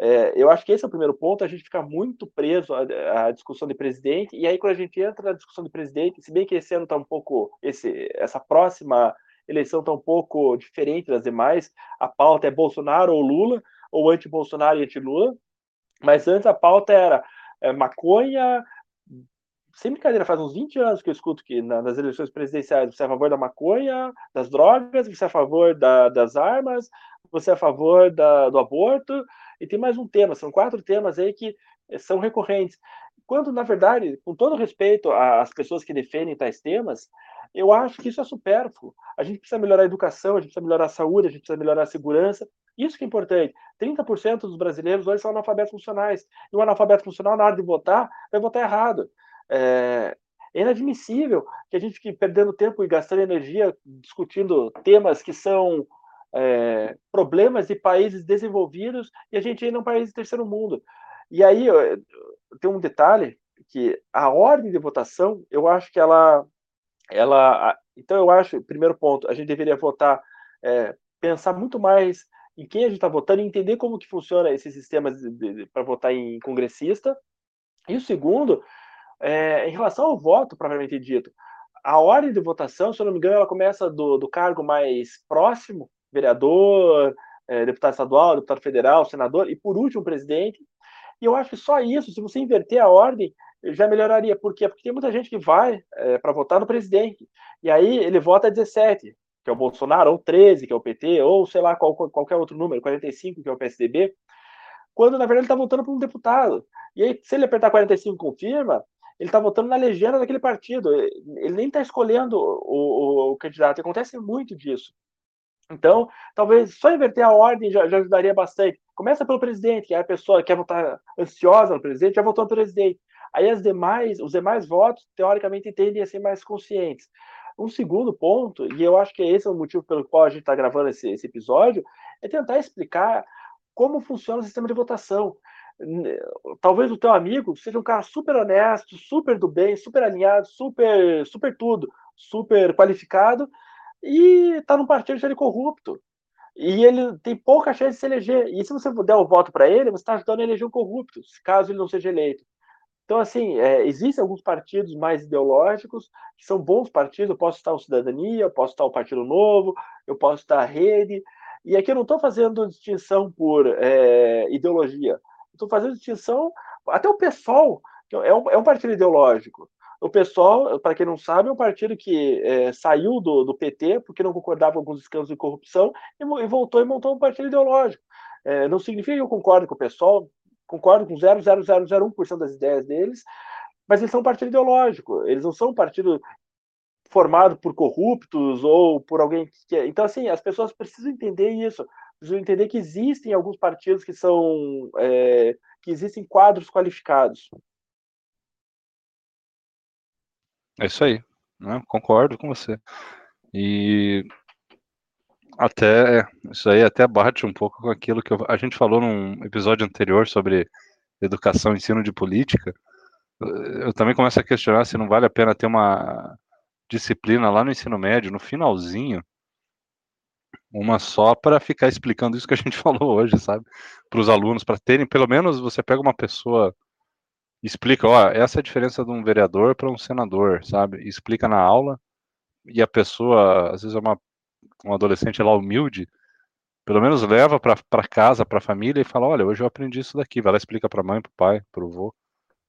Speaker 2: É, eu acho que esse é o primeiro ponto, a gente fica muito preso à, à, discussão de presidente, e aí quando a gente entra na discussão de presidente, se bem que esse ano está um pouco, esse, essa próxima eleição está um pouco diferente das demais, a pauta é Bolsonaro ou Lula, ou anti-Bolsonaro e anti-Lula, mas antes a pauta era é, maconha, sem brincadeira, faz uns 20 anos que eu escuto que nas eleições presidenciais você é a favor da maconha, das drogas, você é a favor da, das armas, você é a favor da, do aborto, e tem mais um tema, são quatro temas aí que eh, são recorrentes. Quando, na verdade, com todo respeito às pessoas que defendem tais temas, eu acho que isso é supérfluo. A gente precisa melhorar a educação, a gente precisa melhorar a saúde, a gente precisa melhorar a segurança. Isso que é importante. 30% dos brasileiros hoje são analfabetos funcionais. E o analfabeto funcional, na hora de votar, vai votar errado. É, é inadmissível que a gente fique perdendo tempo e gastando energia discutindo temas que são é, problemas de países desenvolvidos e a gente ainda é um país de terceiro mundo. E aí tem um detalhe que a ordem de votação, eu acho que ela, ela, então eu acho, primeiro ponto, a gente deveria votar, é, pensar muito mais em quem a gente está votando e entender como que funciona esse sistema para votar em congressista. E o segundo, é, em relação ao voto propriamente dito, a ordem de votação, se eu não me engano, ela começa do, do cargo mais próximo vereador, é, deputado estadual, deputado federal, senador e, por último, presidente. E eu acho que só isso, se você inverter a ordem, já melhoraria. Por quê? Porque tem muita gente que vai é, para votar no presidente. E aí ele vota 17, que é o Bolsonaro, ou 13, que é o PT, ou sei lá, qual, qualquer outro número, 45, que é o PSDB, quando na verdade ele está votando para um deputado. E aí, se ele apertar 45 confirma, ele está votando na legenda daquele partido. Ele nem está escolhendo o, o, o, candidato. Acontece muito disso. Então, talvez só inverter a ordem já, já, ajudaria bastante. Começa pelo presidente, que é a pessoa que quer votar ansiosa no presidente, já votou no presidente. Aí as demais, os demais votos, teoricamente, tendem a ser mais conscientes. Um segundo ponto, e eu acho que esse é o motivo pelo qual a gente está gravando esse, esse episódio, é tentar explicar como funciona o sistema de votação. Talvez o teu amigo seja um cara super honesto, super do bem, super alinhado, super, super tudo, super qualificado, e está num partido de corrupto. E ele tem pouca chance de se eleger. E se você der o voto para ele, você está ajudando a eleger um corrupto, caso ele não seja eleito. Então, assim, é, existem alguns partidos mais ideológicos, que são bons partidos. Eu posso estar o Cidadania, eu posso estar o Partido Novo, eu posso estar a Rede. E aqui eu não estou fazendo distinção por é, ideologia. Estou fazendo distinção. Até o PSOL, que é um, é um partido ideológico. O PSOL, para quem não sabe, é um partido que é, saiu do, do, PT porque não concordava com alguns escândalos de corrupção e, e voltou e montou um partido ideológico. É, não significa que eu concordo com o PSOL, concordo com 0,0001% das ideias deles, mas eles são um partido ideológico, eles não são um partido formado por corruptos ou por alguém que. Então, assim, as pessoas precisam entender isso, precisam entender que existem alguns partidos que são. É, que existem quadros qualificados.
Speaker 1: É isso aí, né? concordo com você. E até isso aí até bate um pouco com aquilo que eu, a gente falou num episódio anterior sobre educação, ensino de política. Eu também começo a questionar se não vale a pena ter uma disciplina lá no ensino médio, no finalzinho, uma só para ficar explicando isso que a gente falou hoje, sabe? Para os alunos, para terem, pelo menos você pega uma pessoa explica, ó, essa é a diferença de um vereador para um senador, sabe? Explica na aula e a pessoa, às vezes é uma um adolescente lá humilde, pelo menos leva para casa, para a família e fala, olha, hoje eu aprendi isso daqui, vai lá explica para a mãe, para o pai, para o avô,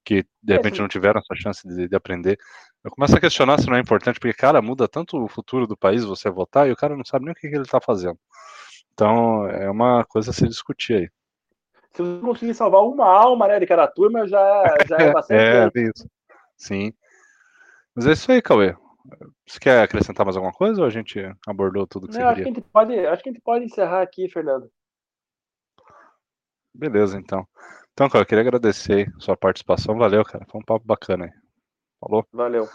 Speaker 1: que de repente não tiveram essa chance de, de, aprender. Eu começo a questionar se não é importante, porque, cara, muda tanto o futuro do país você votar e o cara não sabe nem o que, que ele está fazendo. Então, é uma coisa a se discutir aí.
Speaker 2: Se você conseguir salvar uma alma né, de cada turma, já, já é bastante.
Speaker 1: é, isso. Sim. Mas é isso aí, Cauê. Você quer acrescentar mais alguma coisa ou a gente abordou tudo que
Speaker 2: Não,
Speaker 1: você
Speaker 2: acho
Speaker 1: queria?
Speaker 2: que, a gente pode, acho que a gente pode encerrar aqui, Fernando.
Speaker 1: Beleza, então. Então, cara, eu queria agradecer sua participação. Valeu, cara. Foi um papo bacana aí. Falou?
Speaker 2: Valeu.